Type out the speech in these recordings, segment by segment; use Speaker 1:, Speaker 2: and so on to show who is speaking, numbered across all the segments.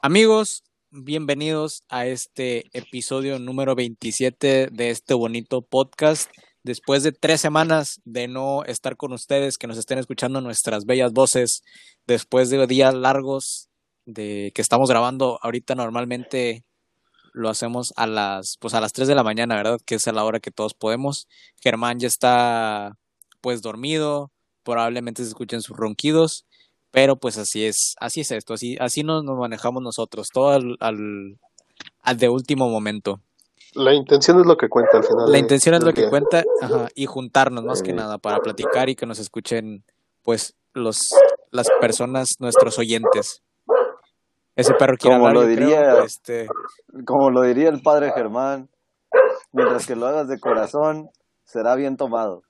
Speaker 1: Amigos, bienvenidos a este episodio número 27 de este bonito podcast. Después de tres semanas de no estar con ustedes, que nos estén escuchando nuestras bellas voces, después de días largos de que estamos grabando ahorita normalmente lo hacemos a las pues a las 3 de la mañana, ¿verdad? Que es a la hora que todos podemos. Germán ya está pues dormido, probablemente se escuchen sus ronquidos, pero pues así es, así es esto, así así nos, nos manejamos nosotros, todo al, al, al, de último momento.
Speaker 2: La intención es lo que cuenta al final.
Speaker 1: La intención es lo que cuenta ajá, y juntarnos más que nada para platicar y que nos escuchen pues los las personas, nuestros oyentes. Ese perro quiere
Speaker 3: como
Speaker 1: hablar,
Speaker 3: lo diría,
Speaker 1: creo, este,
Speaker 3: como lo diría el padre Germán, mientras que lo hagas de corazón, será bien tomado.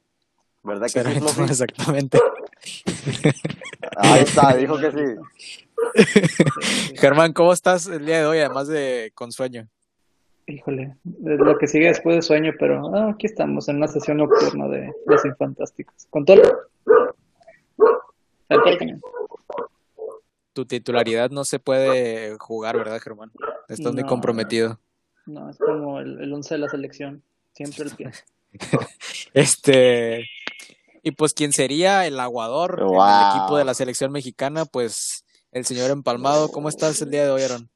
Speaker 3: ¿Verdad que
Speaker 1: será
Speaker 3: sí, Fluffy?
Speaker 1: exactamente.
Speaker 3: Ahí está, dijo que sí.
Speaker 1: Germán, ¿cómo estás el día de hoy, además de con sueño?
Speaker 4: Híjole, lo que sigue después de sueño, pero ah, aquí estamos en una sesión nocturna de Los Infantásticos. Con todo el-
Speaker 1: Tu titularidad no se puede jugar, ¿verdad, Germán? Estás muy comprometido.
Speaker 4: No, es como el, el once de la selección, siempre el pie.
Speaker 1: Este, y pues quien sería el aguador en el
Speaker 3: Wow.
Speaker 1: equipo de la selección mexicana, pues el señor Empalmado. ¿Cómo estás el día de hoy, Aaron?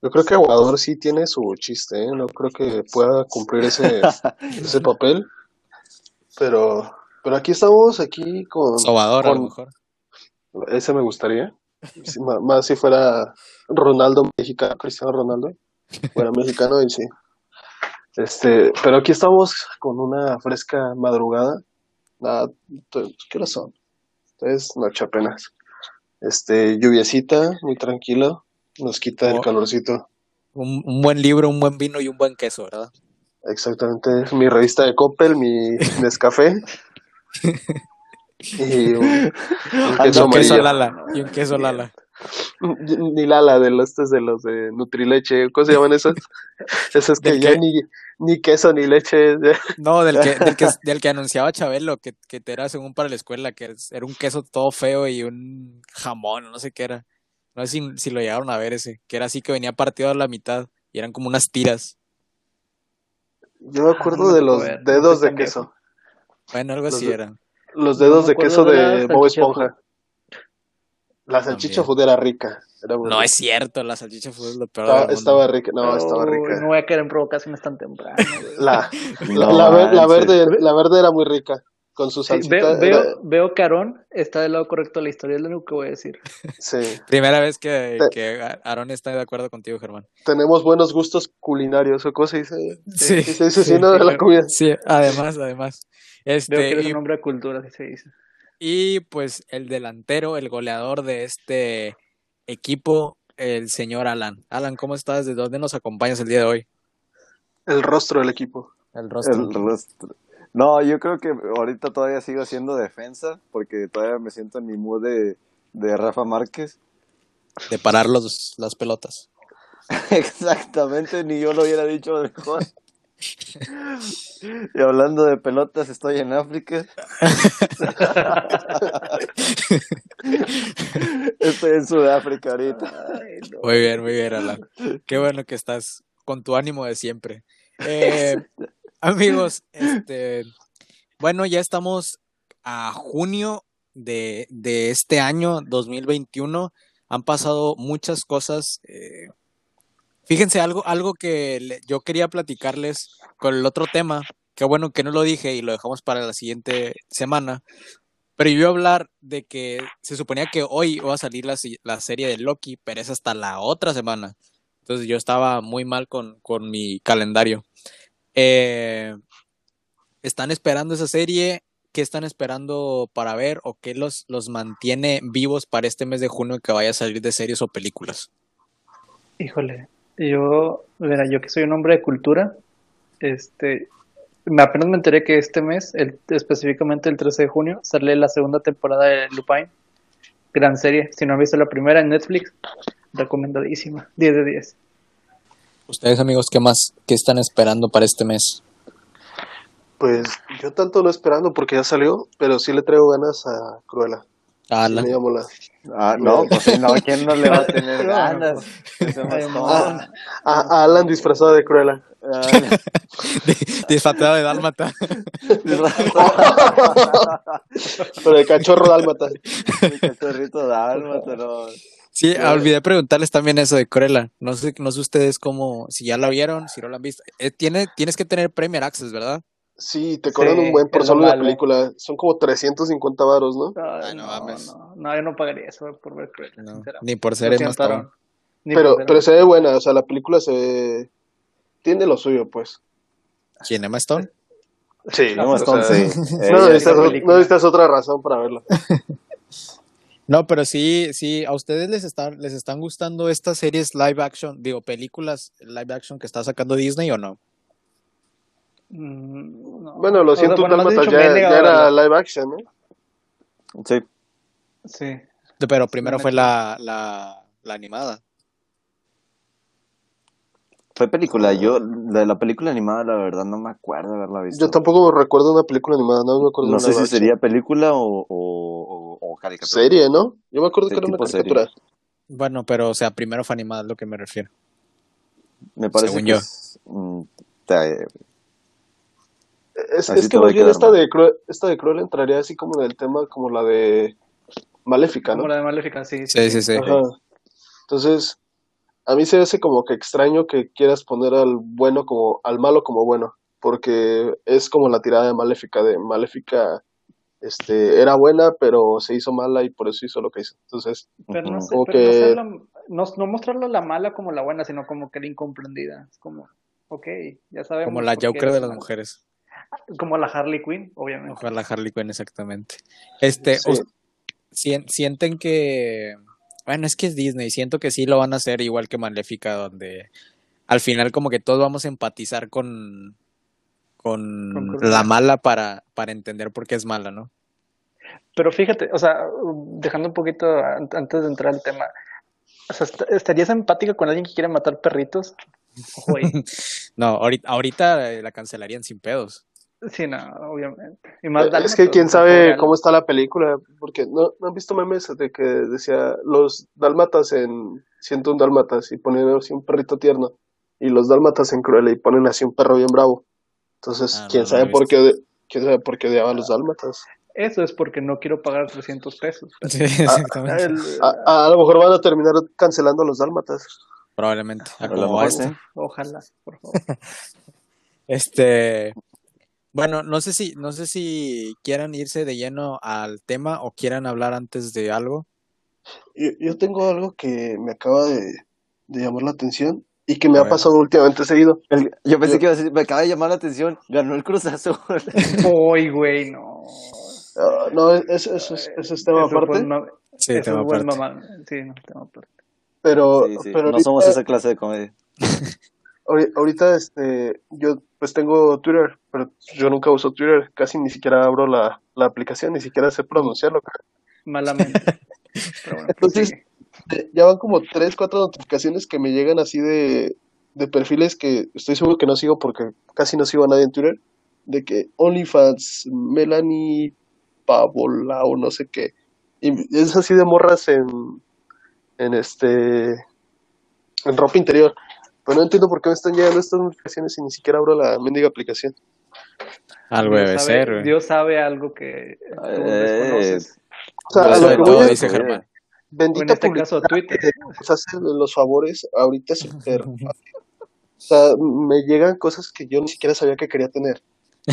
Speaker 2: Yo creo que Aguador sí tiene su chiste, ¿eh? No creo que pueda cumplir ese, ese papel. Pero, pero aquí estamos, aquí con,
Speaker 1: Sobador, a lo mejor.
Speaker 2: ese me gustaría. Más si fuera Ronaldo mexicano, Cristiano Ronaldo, fuera mexicano y sí. Este, pero aquí estamos con una fresca madrugada. Nada, to- ¿qué horas son? Es noche apenas. Este, lluviecita, muy tranquilo, nos quita el
Speaker 1: Oh.
Speaker 2: calorcito.
Speaker 1: Un, un buen libro, un buen vino y un buen queso, ¿verdad?
Speaker 2: Exactamente, mi revista de Coppel, mi Nescafé y un, un
Speaker 3: Anda,
Speaker 2: queso
Speaker 1: un queso
Speaker 2: amarillo.
Speaker 1: Lala. Y un queso Lala.
Speaker 2: Ni Lala de los de los de Nutrileche, ¿cómo se llaman esos? Esos que
Speaker 1: ¿Del
Speaker 2: ya ni, ni queso ni leche.
Speaker 1: No, del que, del que, del que anunciaba Chabelo, que, que te era según para la escuela, que era un queso todo feo y un jamón, no sé qué era. No sé si, si lo llegaron a ver ese, que era así que venía partido a la mitad y eran como unas tiras.
Speaker 2: Yo me
Speaker 4: Ah,
Speaker 2: acuerdo
Speaker 4: no
Speaker 2: de los dedos de queso,
Speaker 1: Bueno, algo
Speaker 2: Los
Speaker 1: así
Speaker 2: de-
Speaker 1: era.
Speaker 2: Los dedos de queso
Speaker 4: de
Speaker 2: Bob
Speaker 4: salchicha
Speaker 2: Esponja. La salchicha food era rica. Era
Speaker 1: No
Speaker 2: rica.
Speaker 1: es cierto, la salchicha fue lo peor
Speaker 2: estaba, rica, no, estaba rica.
Speaker 4: No voy a caer en provocaciones tan temprano.
Speaker 2: La, la,
Speaker 3: No
Speaker 2: la, ver- la
Speaker 3: manches.
Speaker 2: verde, la verde era muy rica. Con su
Speaker 4: Sí,
Speaker 2: salsita.
Speaker 4: veo,
Speaker 2: era-
Speaker 4: veo, veo que Aarón está del lado correcto de la historia, es lo único que voy a decir.
Speaker 2: sí.
Speaker 1: Primera vez que,
Speaker 2: Te-
Speaker 1: que Aaron está de acuerdo contigo, Germán.
Speaker 2: Tenemos buenos gustos culinarios, o cómo se dice.
Speaker 1: Sí,
Speaker 2: Sí,
Speaker 4: sí,
Speaker 2: así, ¿no? De la
Speaker 4: claro.
Speaker 2: comida.
Speaker 1: Sí, además, además.
Speaker 4: Veo que
Speaker 1: Este,
Speaker 4: eres
Speaker 1: y,
Speaker 4: un hombre de cultura, así se dice.
Speaker 1: y pues el delantero, el goleador de este equipo, el señor Alan. Alan, ¿cómo estás? ¿De dónde nos acompañas el día de hoy?
Speaker 2: El rostro del equipo.
Speaker 1: El rostro.
Speaker 3: El rostro. No, yo creo que ahorita todavía sigo haciendo defensa, porque todavía me siento en mi mood de, de Rafa Márquez.
Speaker 1: De parar los, las pelotas.
Speaker 3: Exactamente, ni yo lo hubiera dicho mejor. Y hablando de pelotas, estoy en África. Estoy en Sudáfrica ahorita.
Speaker 4: Ay, no.
Speaker 1: Muy bien, muy bien, Alan. Qué bueno que estás con tu ánimo de siempre. Eh, amigos, este, bueno, ya estamos a junio de, de este año 2021. Han pasado muchas cosas. eh, fíjense, algo, algo que yo quería platicarles con el otro tema. Qué bueno que no lo dije y lo dejamos para la siguiente semana. Pero yo iba a hablar de que se suponía que hoy iba a salir la, la serie de Loki, pero es hasta la otra semana. Entonces yo estaba muy mal con, con mi calendario. Eh, ¿Están esperando esa serie? ¿Qué están esperando para ver? ¿O qué los, los mantiene vivos para este mes de junio que vaya a salir de series o películas?
Speaker 4: Híjole, yo, mira, yo que soy un hombre de cultura, este, me apenas me enteré que este mes, el, específicamente el 13 de junio, sale la segunda temporada de Lupin. Gran serie. Si no han visto la primera en Netflix, recomendadísima. 10 de 10.
Speaker 1: Ustedes amigos, ¿qué más? ¿Qué están esperando para este mes?
Speaker 2: Pues yo tanto no esperando porque ya salió, pero sí le traigo ganas a Cruella.
Speaker 1: Ah,
Speaker 3: Ah, no, pues sí, no, ¿quién no le va a tener
Speaker 4: No,
Speaker 3: ganas? Ese
Speaker 4: Ay,
Speaker 3: mastón.
Speaker 2: a, a Alan disfrazado de Cruella.
Speaker 3: Ah,
Speaker 1: disfrazado de dálmata.
Speaker 2: pero de cachorro dálmata.
Speaker 3: Mi cachorrito dálmata, no.
Speaker 1: Sí, olvidé preguntarles también eso de Cruella. No sé, no sé ustedes cómo, si ya la vieron, si no la han visto. Eh, tiene, tienes que tener Premier Access, ¿verdad?
Speaker 2: Sí, te cobran
Speaker 4: Sí,
Speaker 2: un buen por solo la película. Son como 350 varos, ¿no?
Speaker 4: Ay,
Speaker 1: no
Speaker 4: no,
Speaker 1: mames.
Speaker 4: no, no, yo no pagaría eso por ver Cruella,
Speaker 1: No,
Speaker 4: sinceramente.
Speaker 1: ni por ser Stone.
Speaker 4: Ni
Speaker 2: Pero, pero se ve buena, o sea, la película se ve... Tiene lo suyo, pues.
Speaker 1: ¿Quién, Emma Stone?
Speaker 2: Sí,
Speaker 3: Emma Stone, sí.
Speaker 2: No necesitas, no necesitas otra razón para verla.
Speaker 1: No, pero sí, sí, ¿a ustedes les están, les están gustando estas series live action, digo, películas live action que está sacando Disney o no?
Speaker 4: Mm, no.
Speaker 2: Bueno, lo siento,
Speaker 4: bueno,
Speaker 2: ya, ya
Speaker 4: a
Speaker 2: era live action, ¿eh?
Speaker 3: Sí.
Speaker 4: Sí.
Speaker 1: Pero primero
Speaker 4: me
Speaker 1: fue la, la, la animada.
Speaker 3: Fue película. Yo, de la película animada, la verdad, no me acuerdo haberla visto.
Speaker 2: Yo tampoco recuerdo una película animada, no me acuerdo
Speaker 3: No sé si
Speaker 2: action.
Speaker 3: sería película o, o, o, o caricatura.
Speaker 2: Serie, ¿no? Yo me acuerdo
Speaker 3: Sí,
Speaker 2: que era una
Speaker 3: serie.
Speaker 2: caricatura.
Speaker 1: Bueno, pero o sea, primero fue animada, es lo que me refiero.
Speaker 3: Me parece
Speaker 1: Según
Speaker 3: que
Speaker 1: yo.
Speaker 3: es, mm, te-
Speaker 2: Es, que más bien esta
Speaker 3: mal.
Speaker 2: de, Cruel, esta de Cruel entraría así como en el tema como la de Maléfica, ¿no?
Speaker 4: Como la de Maléfica, sí.
Speaker 1: Sí, sí, sí.
Speaker 2: Ajá. Entonces, a mí se hace como que extraño que quieras poner al bueno como, al malo como bueno, porque es como la tirada de Maléfica, de Maléfica, este, era buena, pero se hizo mala y por eso hizo lo que hizo. Entonces,
Speaker 4: Pero no sé,
Speaker 2: Como
Speaker 4: pero no,
Speaker 2: que-
Speaker 4: hacerla- no, no mostrarla la mala como la buena, sino como que la incomprendida. Es como, ok, ya sabemos.
Speaker 1: Como la
Speaker 4: eres
Speaker 1: de las mujeres.
Speaker 4: Como la Harley Quinn, obviamente.
Speaker 1: Ojalá Harley Quinn, exactamente. Este,
Speaker 2: Sí.
Speaker 1: sienten que, bueno, es que es Disney, siento que sí lo van a hacer igual que Maléfica, donde al final como que todos vamos a empatizar con, con la mala para, para entender por qué es mala, ¿no?
Speaker 4: Pero fíjate, o sea, dejando un poquito an- antes de entrar al tema, o sea, est- ¿estarías empática con alguien que quiere matar perritos?
Speaker 1: No, ahorita, ahorita eh, la cancelarían sin pedos.
Speaker 4: Sí, no, obviamente. Y más
Speaker 2: es que quién sabe
Speaker 4: real.
Speaker 2: cómo está la película, porque no, no han visto memes de que decía los dálmatas en 101 dálmatas y ponen así un perrito tierno, y los dálmatas en Cruella y ponen así un perro bien bravo. Entonces,
Speaker 1: Ah,
Speaker 2: quién
Speaker 1: no
Speaker 2: sabe por qué, quién sabe por qué odiaba a los dálmatas.
Speaker 4: Eso es porque no quiero pagar 300 pesos. pero-
Speaker 1: Sí, exactamente.
Speaker 4: El-
Speaker 2: A, a- a lo mejor van a terminar cancelando a los dálmatas.
Speaker 1: Probablemente. A
Speaker 3: A lo
Speaker 1: como
Speaker 3: mejor
Speaker 1: este.
Speaker 4: Ojalá, por favor.
Speaker 1: Este, bueno, no sé si, no sé si quieran irse de lleno al tema o quieran hablar antes de algo.
Speaker 2: Yo, yo tengo algo que me acaba de, de llamar la atención y que me
Speaker 1: A
Speaker 2: ha
Speaker 1: ver.
Speaker 2: pasado últimamente seguido.
Speaker 3: El- yo pensé
Speaker 2: Yo-
Speaker 3: que iba a decir, me acaba de llamar la atención, ganó el Cruz Azul.
Speaker 4: Uy, güey, no.
Speaker 2: Ah, no, eso, eso, es- eso es tema
Speaker 4: Eso
Speaker 2: aparte,
Speaker 4: un ma-
Speaker 1: Sí,
Speaker 4: eso
Speaker 1: tema aparte.
Speaker 4: mamá. Sí, no, tema aparte.
Speaker 2: pero,
Speaker 3: Sí, sí,
Speaker 2: pero
Speaker 3: no somos esa clase de comedia.
Speaker 2: Ahori- Ahorita, este, yo pues tengo Twitter, pero yo nunca uso Twitter, casi ni siquiera abro la, la aplicación, ni siquiera sé pronunciarlo.
Speaker 4: Malamente. Pero bueno,
Speaker 2: Entonces, Ya van como tres, cuatro notificaciones que me llegan así de, de perfiles que estoy seguro que no sigo porque casi no sigo a nadie en Twitter, de que OnlyFans, Melanie Pavola o no sé qué, y es así de morras en, en este, en ropa interior. Pero no entiendo por qué me están llegando estas notificaciones y ni siquiera abro la mendiga aplicación.
Speaker 1: Algo
Speaker 4: Dios
Speaker 1: debe
Speaker 4: sabe-
Speaker 1: ser, güey.
Speaker 4: Dios sabe algo que tú
Speaker 3: Eh,
Speaker 4: desconoces.
Speaker 2: O sea, a
Speaker 1: Eso
Speaker 2: lo que
Speaker 1: todo,
Speaker 2: voy es
Speaker 1: dice Germán.
Speaker 4: O en
Speaker 2: bendita
Speaker 4: este caso, Twitter.
Speaker 2: que nos los favores ahorita fácil. O sea, me llegan cosas que yo ni siquiera sabía que quería tener.
Speaker 4: Se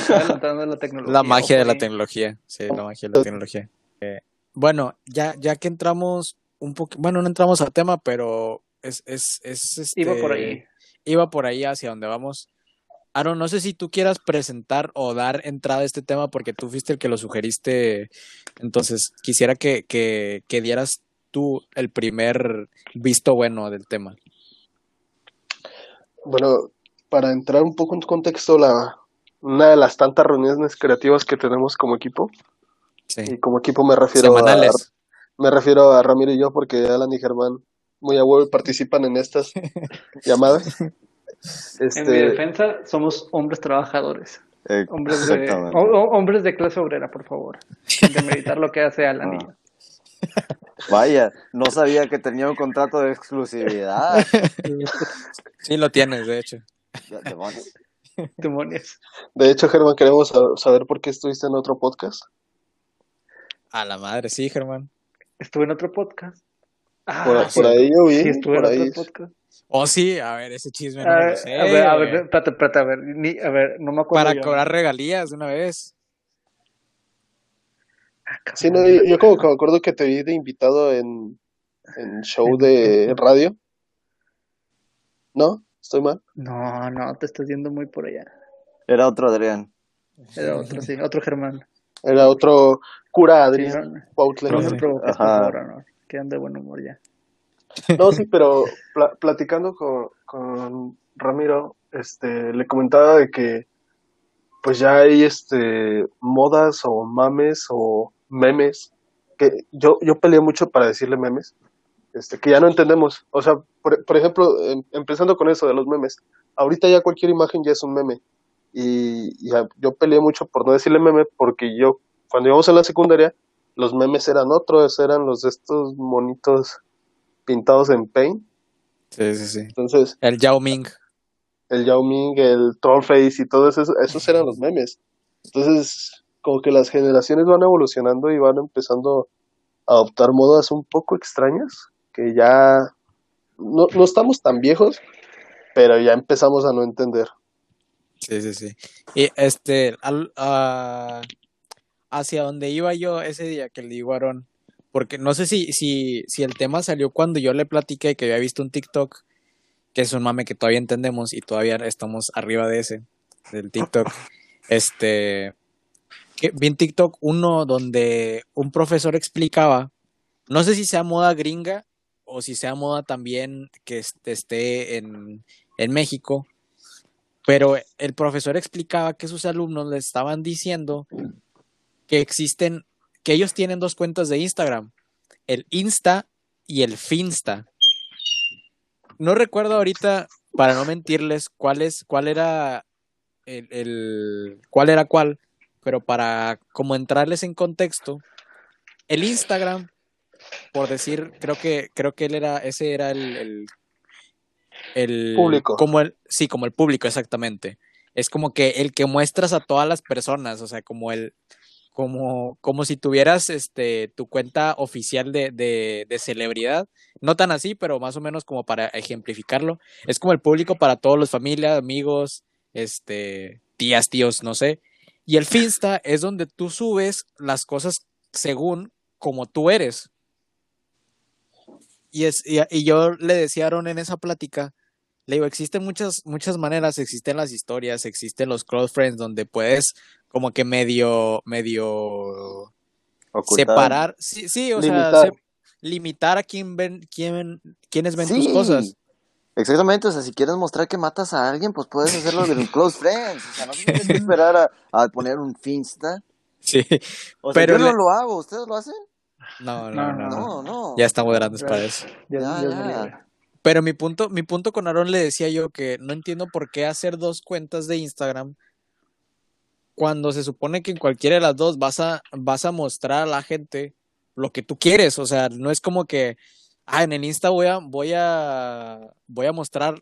Speaker 4: está adelantando la tecnología.
Speaker 1: La magia de la tecnología. Sí, la magia de la tecnología. Eh, bueno, ya, ya que entramos un poco, bueno, no entramos al tema, pero es, es, es este,
Speaker 4: Iba por ahí.
Speaker 1: iba por ahí hacia donde vamos. Aaron, no sé si tú quieras presentar o dar entrada a este tema porque tú fuiste el que lo sugeriste. Entonces, quisiera que, que, que dieras tú el primer visto bueno del tema.
Speaker 2: Bueno, para entrar un poco en contexto, la, una de las tantas reuniones creativas que tenemos como equipo,
Speaker 1: Sí.
Speaker 2: y como equipo me refiero a,
Speaker 1: Semanales.
Speaker 2: me refiero a Ramiro y yo, porque Alan y Germán muy a huevo participan en estas llamadas.
Speaker 4: En mi
Speaker 2: Este,
Speaker 4: defensa, somos hombres trabajadores.
Speaker 3: Eh,
Speaker 4: Hombres de, hombres de clase obrera, por favor. Sin demeritar lo que hace Alan y yo.
Speaker 3: Vaya, no sabía que tenía un contrato de exclusividad.
Speaker 1: Sí, lo tienes, de hecho.
Speaker 3: Demonios.
Speaker 4: Demonios.
Speaker 2: de hecho, Germán, queremos sa- saber por qué estuviste en otro podcast.
Speaker 1: A la madre, sí, Germán.
Speaker 4: Estuve en otro podcast. Ah,
Speaker 2: Por,
Speaker 4: sí,
Speaker 2: por ahí yo vi,
Speaker 4: sí, estuve
Speaker 2: por
Speaker 4: en
Speaker 2: ahí.
Speaker 4: otro podcast.
Speaker 1: Oh, sí, a ver, ese chisme no
Speaker 4: A
Speaker 1: lo
Speaker 4: ver,
Speaker 1: sé.
Speaker 4: a ver, a ver, espérate, espérate, a ver, ni- a ver, no me acuerdo.
Speaker 1: Para
Speaker 4: yo.
Speaker 1: cobrar regalías de una vez.
Speaker 4: Ah.
Speaker 2: Sí, no, yo, yo como que me acuerdo que te vi de invitado en, en show de radio. ¿No? ¿Estoy mal?
Speaker 4: No, no, te estás yendo muy por allá.
Speaker 3: Era otro Adrián.
Speaker 4: Era otro, sí, otro Germán.
Speaker 2: Era otro cura
Speaker 4: Sí,
Speaker 2: Adrián
Speaker 4: no,
Speaker 2: Cuautla.
Speaker 4: no por no. Quedan de buen humor ya.
Speaker 2: No, sí, pero pla- platicando con, con Ramiro, este, le comentaba de que pues ya hay este modas o mames o memes que yo, yo peleé mucho para decirle memes, este, que ya no entendemos. O sea, por, por ejemplo, em- empezando con eso de los memes, ahorita ya cualquier imagen ya es un meme. Y, y a- yo peleé mucho por no decirle meme porque yo, cuando íbamos a la secundaria, los memes eran otros, eran los de estos monitos pintados en paint.
Speaker 1: Sí, sí, sí.
Speaker 2: Entonces,
Speaker 1: El Yao Ming.
Speaker 2: el Yao Ming, el Trollface y todo eso, esos eran los memes. Entonces, como que las generaciones van evolucionando y van empezando a adoptar modas un poco extrañas, que ya no, no estamos tan viejos, pero ya empezamos a no entender.
Speaker 1: Sí, sí, sí. Y este, al- ah, hacia donde iba yo ese día que le digo a Aarón, porque no sé si, si, si el tema salió cuando yo le platiqué que había visto un TikTok, que es un mame que todavía entendemos y todavía estamos arriba de ese, del TikTok. Este, que vi en TikTok uno donde un profesor explicaba, no sé si sea moda gringa o si sea moda también que esté en, en México, pero el profesor explicaba que sus alumnos le estaban diciendo que existen, que ellos tienen dos cuentas de Instagram, el Insta y el Finsta. No recuerdo ahorita, para no mentirles, cuál es, cuál era el, el- cuál era cuál, pero para como entrarles en contexto, el Instagram, por decir, creo que, creo que él era, ese era el, el, el-
Speaker 2: Público.
Speaker 1: como el, sí, como el público, exactamente. Es como que el que muestras a todas las personas, o sea, como el, como, como si tuvieras este tu cuenta oficial de, de, de celebridad. No tan así, pero más o menos como para ejemplificarlo. Es como el público para todos los familias, amigos, este, tías, tíos, no sé. Y el Finsta es donde tú subes las cosas según como tú eres. Y, es, y, yo le decía en esa plática, le digo, existen muchas, muchas maneras, existen las historias, existen los close friends donde puedes como que medio, medio
Speaker 3: Ocultar.
Speaker 1: separar, sí, sí, o sea,
Speaker 2: Limitar.
Speaker 1: se- limitar a quién ven, quién, quiénes ven tus
Speaker 3: Sí.
Speaker 1: cosas.
Speaker 3: Exactamente, o sea, si quieres mostrar que matas a alguien, pues puedes hacerlo del close friends. O sea, no tienes que esperar a, a poner un finsta.
Speaker 1: Sí,
Speaker 3: O sea,
Speaker 1: Pero
Speaker 3: yo no lo hago, ¿ustedes lo hacen?
Speaker 1: no, no,
Speaker 4: No,
Speaker 1: no, no.
Speaker 3: No, no.
Speaker 1: Ya estamos grandes para eso.
Speaker 3: Ya,
Speaker 4: Dios
Speaker 3: ya.
Speaker 1: Pero mi punto, mi punto con Aaron le decía yo que no entiendo por qué hacer dos cuentas de Instagram cuando se supone que en cualquiera de las dos vas a, vas a mostrar a la gente lo que tú quieres. O sea, no es como que, ah, en el Insta voy a, voy a, voy a mostrar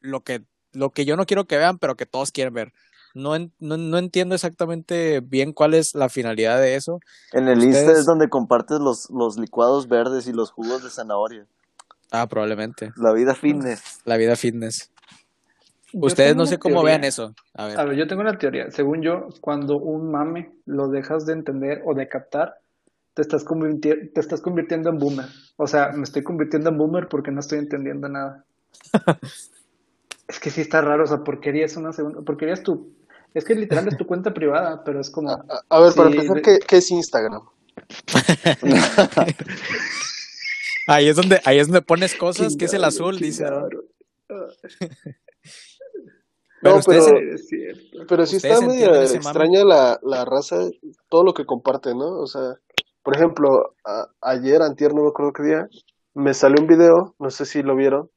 Speaker 1: lo que, lo que yo no quiero que vean, pero que todos quieren ver. No, no, no entiendo exactamente bien cuál es la finalidad de eso.
Speaker 3: En el Insta es donde compartes los, los licuados verdes y los jugos de zanahoria.
Speaker 1: Ah, probablemente.
Speaker 3: La vida fitness.
Speaker 1: La vida fitness.
Speaker 4: Yo
Speaker 1: Ustedes no sé cómo
Speaker 4: teoría.
Speaker 1: vean eso. A ver.
Speaker 4: A ver, yo tengo una teoría. Según yo, cuando un mame lo dejas de entender o de captar, te estás, convirti- te estás convirtiendo en boomer. O sea, me estoy convirtiendo en boomer porque no estoy entendiendo nada. es que sí está raro, o sea, porquería es una segunda, porquería es tu, es que literal es tu cuenta privada, pero es como,
Speaker 2: A, a ver, para empezar,
Speaker 4: de-
Speaker 2: ¿qué, qué es Instagram?
Speaker 1: Ahí es donde, ahí es donde pones cosas, que es el
Speaker 4: Chingado,
Speaker 1: azul, dice. Pero
Speaker 2: No, pero-
Speaker 4: Es cierto.
Speaker 2: Pero sí
Speaker 1: ¿Ustedes
Speaker 2: está medio extraña la, la raza, todo lo que comparte, ¿no? O sea, por ejemplo, a- ayer, antier, no me acuerdo qué día, me salió un video, no sé si lo vieron,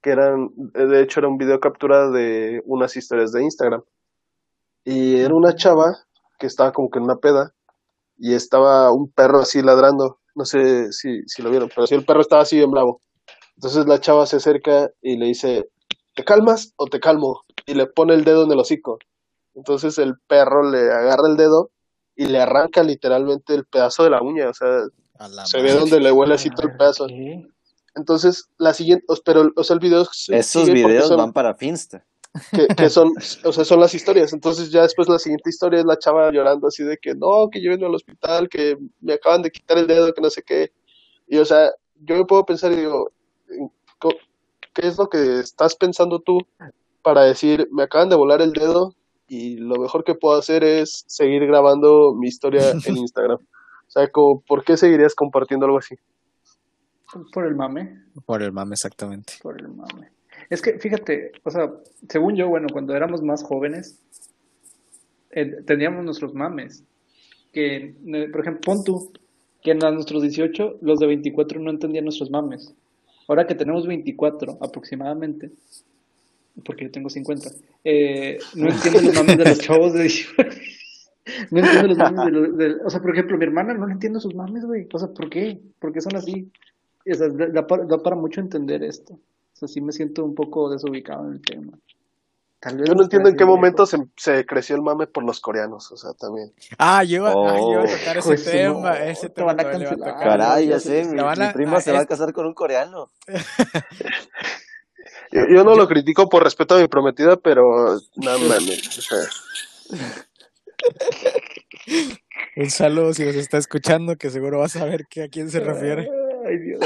Speaker 2: que eran, de hecho era un video captura de unas historias de Instagram. Y era una chava que estaba como que en una peda y estaba un perro así ladrando. No sé si, si lo vieron, pero sí el perro estaba así bien bravo. Entonces la chava se acerca y le dice, ¿te calmas o te calmo? Y le pone el dedo en el hocico. Entonces el perro le agarra el dedo y le arranca literalmente el pedazo de la uña. O sea, se
Speaker 1: madre.
Speaker 2: ve donde le huele así todo el pedazo.
Speaker 4: ¿Qué?
Speaker 2: Entonces, la siguiente, os- pero, o sea, el video se-
Speaker 3: Esos videos
Speaker 2: son-
Speaker 3: van para Finsta.
Speaker 2: Que, que son, o sea, son las historias. Entonces ya después la siguiente historia es la chava llorando así de que no, que llévenme al hospital, que me acaban de quitar el dedo, que no sé qué. Y o sea, yo me puedo pensar y digo, ¿qué es lo que estás pensando tú para decir, me acaban de volar el dedo y lo mejor que puedo hacer es seguir grabando mi historia en Instagram? O sea, como, ¿por qué seguirías compartiendo algo así?
Speaker 4: Por el mame.
Speaker 1: Por el mame, exactamente.
Speaker 4: Por el mame. Es que, fíjate, o sea, según yo, bueno, cuando éramos más jóvenes, eh, teníamos nuestros mames. Que, eh, por ejemplo, pon tú, que en nuestros 18, los de 24 no entendían nuestros mames. Ahora que tenemos 24 aproximadamente, porque yo tengo 50, eh, no entiendo los mames de los chavos de 18. No entiendo los mames de los... de- o sea, por ejemplo, mi hermana no le entiendo sus mames, güey. O sea, ¿por qué? ¿Por qué son así? O sea, da, da para, da para mucho entender esto. O sea, sí me siento un poco desubicado en el tema. Tal vez
Speaker 2: Yo no entiendo en qué momento se, se creció el mame por los coreanos, o sea, también.
Speaker 1: Ah, yo, iba- a
Speaker 3: Oh.
Speaker 1: tocar ese tema.
Speaker 4: no,
Speaker 1: ese
Speaker 4: te
Speaker 1: tema
Speaker 4: van a.
Speaker 3: Caray, ya sé, mi, prima
Speaker 1: a-
Speaker 3: se va a
Speaker 1: es-
Speaker 3: casar con un coreano.
Speaker 2: Yo, yo no lo critico por respeto a mi prometida, pero no mames, o sea,
Speaker 1: Un saludo si nos está escuchando, que seguro vas a saber que a quién se refiere.
Speaker 4: Ay, Dios.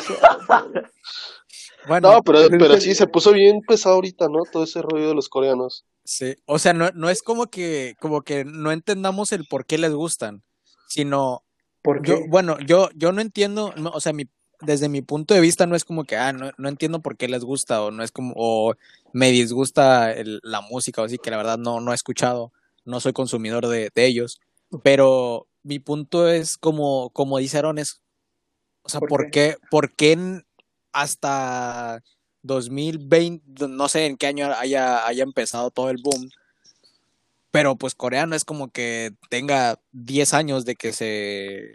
Speaker 1: Bueno,
Speaker 2: no, pero,
Speaker 4: pero
Speaker 2: sí se puso bien pesado ahorita, ¿no? Todo ese rollo de los coreanos.
Speaker 1: sí. O sea, no, no es como que, como que no entendamos el por qué les gustan, sino
Speaker 4: ¿Por
Speaker 1: yo,
Speaker 4: qué?
Speaker 1: bueno, yo, yo no entiendo, no, o sea, mi, desde mi punto de vista no es como que, ah, no, no entiendo por qué les gusta, o no es como, o me disgusta el- la música, o así, que la verdad no, no he escuchado, no soy consumidor de, de ellos, pero mi punto es como, como dice Aaron, es, o sea,
Speaker 4: ¿Por
Speaker 1: ¿por qué, por qué en- hasta 2020, no sé en qué año haya, haya empezado todo el boom, pero pues coreano es como que tenga 10 años de que se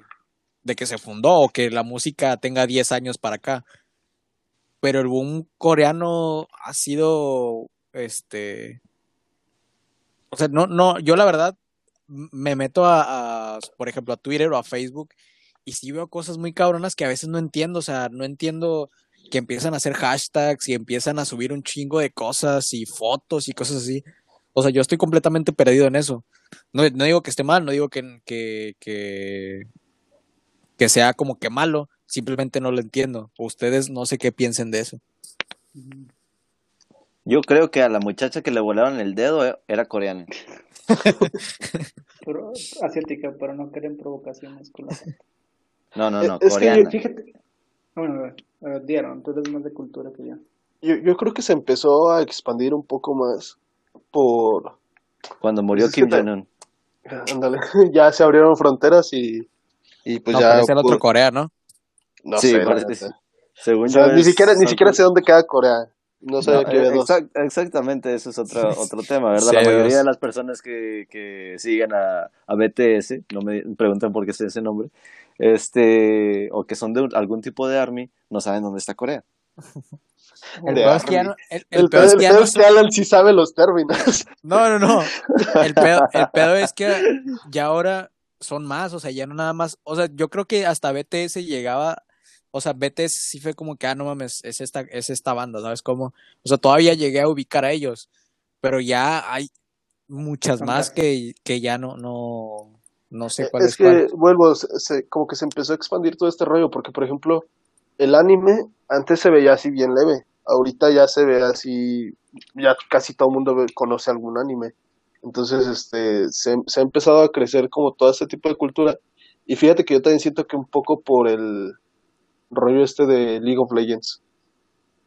Speaker 1: de que se fundó o que la música tenga 10 años para acá. Pero el boom coreano ha sido este o sea, no no yo la verdad me meto a, a, por ejemplo a Twitter o a Facebook y sí veo cosas muy cabronas que a veces no entiendo, o sea, no entiendo que empiezan a hacer hashtags y empiezan a subir un chingo de cosas y fotos y cosas así. O sea, yo estoy completamente perdido en eso. No, no digo que esté mal, no digo que, que, que, que sea como que malo, simplemente no lo entiendo. Ustedes no sé qué piensen de eso.
Speaker 3: Yo creo que a la muchacha que le volaron el dedo eh, era coreana.
Speaker 4: Pero, asiática, pero no quieren provocaciones con la gente.
Speaker 3: No, no, no,
Speaker 2: es que
Speaker 3: coreana.
Speaker 4: Fíjate. Bueno, ver, dieron, tú eres más de cultura que yo.
Speaker 2: Yo, yo creo que se empezó a expandir un poco más por...
Speaker 3: Cuando murió
Speaker 2: Pues es
Speaker 3: Kim Jong-un.
Speaker 2: Ándale, ya se abrieron fronteras y, y pues
Speaker 1: no,
Speaker 2: ya...
Speaker 1: es el otro Corea, ¿no?
Speaker 2: No
Speaker 3: Sí,
Speaker 2: sé,
Speaker 3: parece-. Según
Speaker 2: O sea,
Speaker 3: yo
Speaker 2: ni
Speaker 3: es-
Speaker 2: siquiera, ni siquiera sé dónde queda Corea. No sabía
Speaker 3: No,
Speaker 2: había
Speaker 3: eh, exact- exactamente, eso es otro, otro tema, ¿verdad?
Speaker 1: Sí,
Speaker 3: la mayoría
Speaker 1: dos.
Speaker 3: de las personas que, que siguen a, a BTS, no me preguntan por qué es ese nombre, este, o que son de algún tipo de ARMY, no saben dónde está Corea.
Speaker 1: El peor es que ya no, el,
Speaker 2: El,
Speaker 1: el
Speaker 2: peor,
Speaker 1: peor es
Speaker 2: el
Speaker 1: que ya
Speaker 2: peor
Speaker 1: no
Speaker 2: es que Alan sí sabe los términos.
Speaker 1: No, no, no. El pedo, el pedo es que ya ahora son más, o sea, ya no nada más, o sea, yo creo que hasta BTS llegaba, o sea, BTS sí fue como que, ah, no mames, es esta, es esta banda, ¿sabes cómo? O sea, todavía llegué a ubicar a ellos, pero ya hay muchas más que, que ya no, no, no sé cuál es,
Speaker 2: es que,
Speaker 1: cuál.
Speaker 2: vuelvo, se- se- como que se empezó a expandir todo este rollo, porque, por ejemplo, el anime antes se veía así bien leve, ahorita ya se ve así, ya casi todo el mundo ve- conoce algún anime. Entonces, este, se, se ha empezado a crecer como todo este tipo de cultura. Y fíjate que yo también siento que un poco por el rollo este de League of Legends.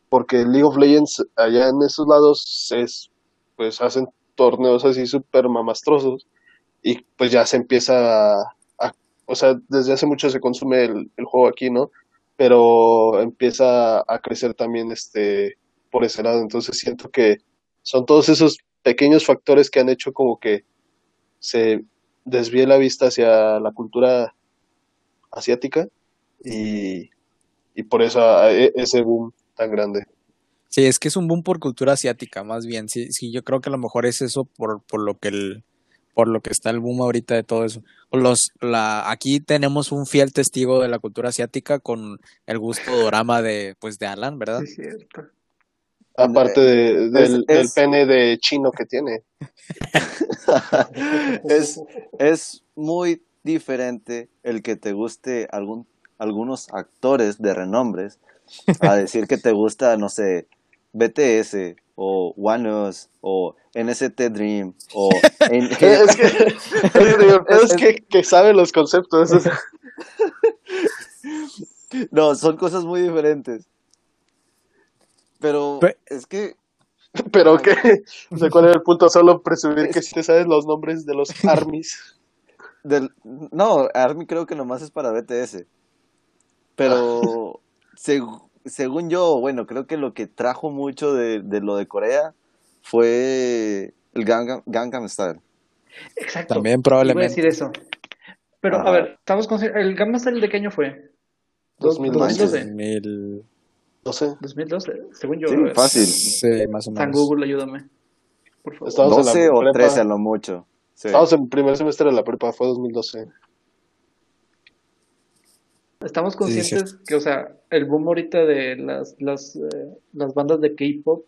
Speaker 2: Porque League of Legends allá en esos lados es, pues hacen torneos así súper mamastrosos y pues ya se empieza a, o sea, desde hace mucho se consume el, el juego aquí, ¿no? Pero empieza a crecer también este por ese lado. Entonces siento que son todos esos pequeños factores que han hecho como que se desvíe la vista hacia la cultura asiática y, y por eso a- e- ese boom tan grande.
Speaker 1: Sí, es que es un boom por cultura asiática, más bien. Sí, sí, yo creo que a lo mejor es eso por, por lo que el, por lo que está el boom ahorita de todo eso. Los, la, aquí tenemos un fiel testigo de la cultura asiática con el gusto dorama de, pues, de Alan, ¿verdad?
Speaker 4: Sí, cierto.
Speaker 2: Aparte de- del, del
Speaker 3: es-
Speaker 2: pene de chino que tiene.
Speaker 3: es, es muy diferente el que te guste algún, algunos actores de renombres a decir que te gusta, no sé, BTS o OneUs o NCT Dream o en-
Speaker 2: Es que, es que, que sabe los conceptos.
Speaker 3: no, son cosas muy diferentes. Pero
Speaker 1: Pe-
Speaker 3: es que
Speaker 2: Pero que, o sea, ¿cuál era el punto? Solo presumir que si te sabes los nombres de los armies.
Speaker 3: Del, no, ARMY creo que nomás es para BTS. Pero seg- según yo, bueno, creo que lo que trajo mucho de, de lo de Corea fue el Gangnam, Gangnam Style.
Speaker 4: Exacto.
Speaker 1: También
Speaker 4: Iba a
Speaker 1: probablemente.
Speaker 4: decir eso. Pero, a
Speaker 3: Ajá.
Speaker 4: ver, estamos con... ¿El Gamma Style de qué año fue?
Speaker 2: 2012.
Speaker 4: 2012.
Speaker 1: Mil-
Speaker 2: No sé.
Speaker 4: 2012, según yo.
Speaker 3: Sí,
Speaker 4: a
Speaker 3: fácil.
Speaker 1: Sí, más o
Speaker 4: San
Speaker 1: menos.
Speaker 4: Google, ayúdame. Por favor.
Speaker 2: Estamos en la
Speaker 3: 12 o
Speaker 2: prepa.
Speaker 3: 13 a lo mucho. Sí.
Speaker 2: Estábamos en primer semestre de la prepa, fue 2012.
Speaker 4: Estamos
Speaker 1: Sí,
Speaker 4: conscientes que, o sea, el boom ahorita de las, las, eh, las bandas de K-pop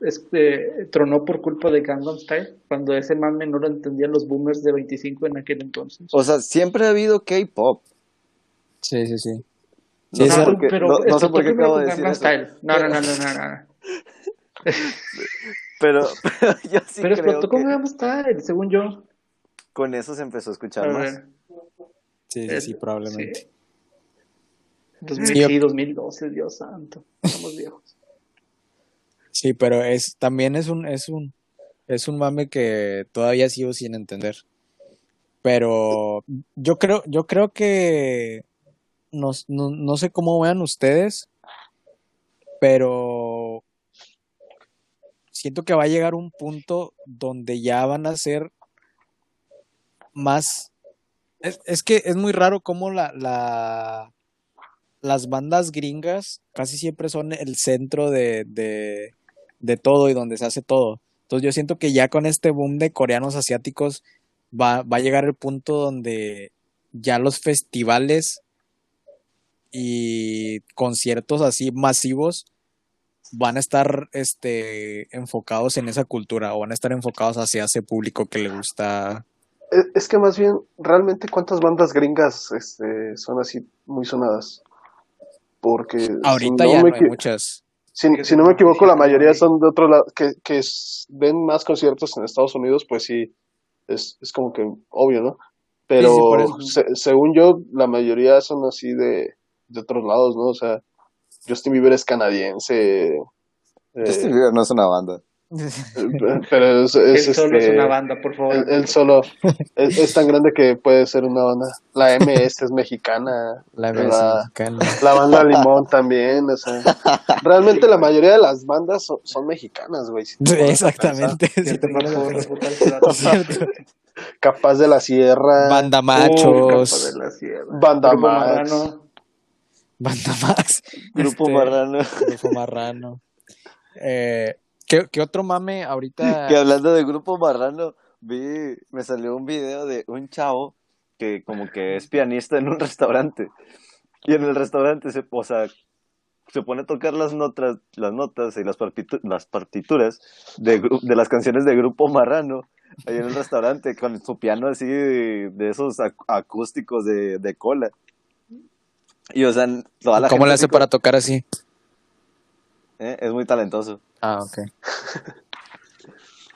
Speaker 4: este, tronó por culpa de Gangnam Style, cuando ese mame no lo entendían los boomers de 25 en aquel entonces.
Speaker 3: O sea, siempre ha habido K-pop.
Speaker 1: Sí, sí, sí.
Speaker 3: No
Speaker 1: Sí,
Speaker 4: pero
Speaker 3: no- no sé por qué acabo
Speaker 4: con
Speaker 3: de decir
Speaker 4: Gangnam
Speaker 3: eso.
Speaker 4: Style. No, no, no, no, no, no.
Speaker 3: Pero, pero yo sí
Speaker 4: pero
Speaker 3: creo
Speaker 4: explotó con Gangnam Style, según yo.
Speaker 3: con eso se empezó a escuchar
Speaker 4: A
Speaker 3: más.
Speaker 1: Sí, sí, sí, probablemente.
Speaker 4: sí. 2000,
Speaker 1: Sí, yo-
Speaker 4: sí, 2012, Dios santo. Estamos viejos.
Speaker 1: Sí, pero es también es un es un es un mame que todavía sigo sin entender. Pero yo creo yo creo que no, no, no sé cómo vean ustedes, pero siento que va a llegar un punto donde ya van a ser más es, es que es muy raro cómo la, la las bandas gringas casi siempre son el centro de, de, de todo y donde se hace todo. Entonces yo siento que ya con este boom de coreanos asiáticos va, va a llegar el punto donde ya los festivales y conciertos así masivos van a estar este enfocados en esa cultura o van a estar enfocados hacia ese público que le gusta.
Speaker 2: Es, es que más bien, realmente, ¿cuántas bandas gringas este, son así muy sonadas? Porque
Speaker 1: Ahorita
Speaker 2: si
Speaker 1: ya
Speaker 2: no
Speaker 1: hay muchas.
Speaker 2: Si, si no me equivoco, la mayoría son de otro lado, que, que es- ven más conciertos en Estados Unidos, pues sí, es, es como que obvio, ¿no? Pero
Speaker 1: Sí, sí, por eso.
Speaker 2: se- según yo, la mayoría son así de, de otros lados, ¿no? O sea, Justin Bieber es canadiense. eh,
Speaker 3: Justin Bieber no es una banda.
Speaker 2: Pero es,
Speaker 4: Él
Speaker 2: es,
Speaker 4: solo es
Speaker 2: este,
Speaker 4: una banda, por favor.
Speaker 2: Él, él solo es, es tan grande que puede ser una banda. La MS es mexicana.
Speaker 1: La
Speaker 2: La-
Speaker 1: mexicana.
Speaker 2: La banda Limón también, o sea, realmente la mayoría de las bandas son, son mexicanas, güey. si
Speaker 1: Sí, Exactamente.
Speaker 2: Capaz de la Sierra,
Speaker 1: Banda machos.
Speaker 4: Capa de la Sierra.
Speaker 2: Banda Max.
Speaker 1: Banda más.
Speaker 3: Grupo
Speaker 1: Este,
Speaker 3: Marrano.
Speaker 1: Grupo Marrano. Eh, ¿qué, qué otro mame ahorita?
Speaker 3: Que hablando de Grupo Marrano, vi, me salió un video de un chavo que como que es pianista en un restaurante. Y en el restaurante se, o sea, se pone a tocar las notas, las notas y las, partitu- las partituras de, de las canciones de Grupo Marrano ahí en el restaurante con su piano así de, de esos ac- acústicos de, de cola. Y o sea, toda la
Speaker 1: ¿Cómo
Speaker 3: gente
Speaker 1: le hace para tocar así?
Speaker 3: ¿Eh? Es muy talentoso.
Speaker 1: Ah, ok.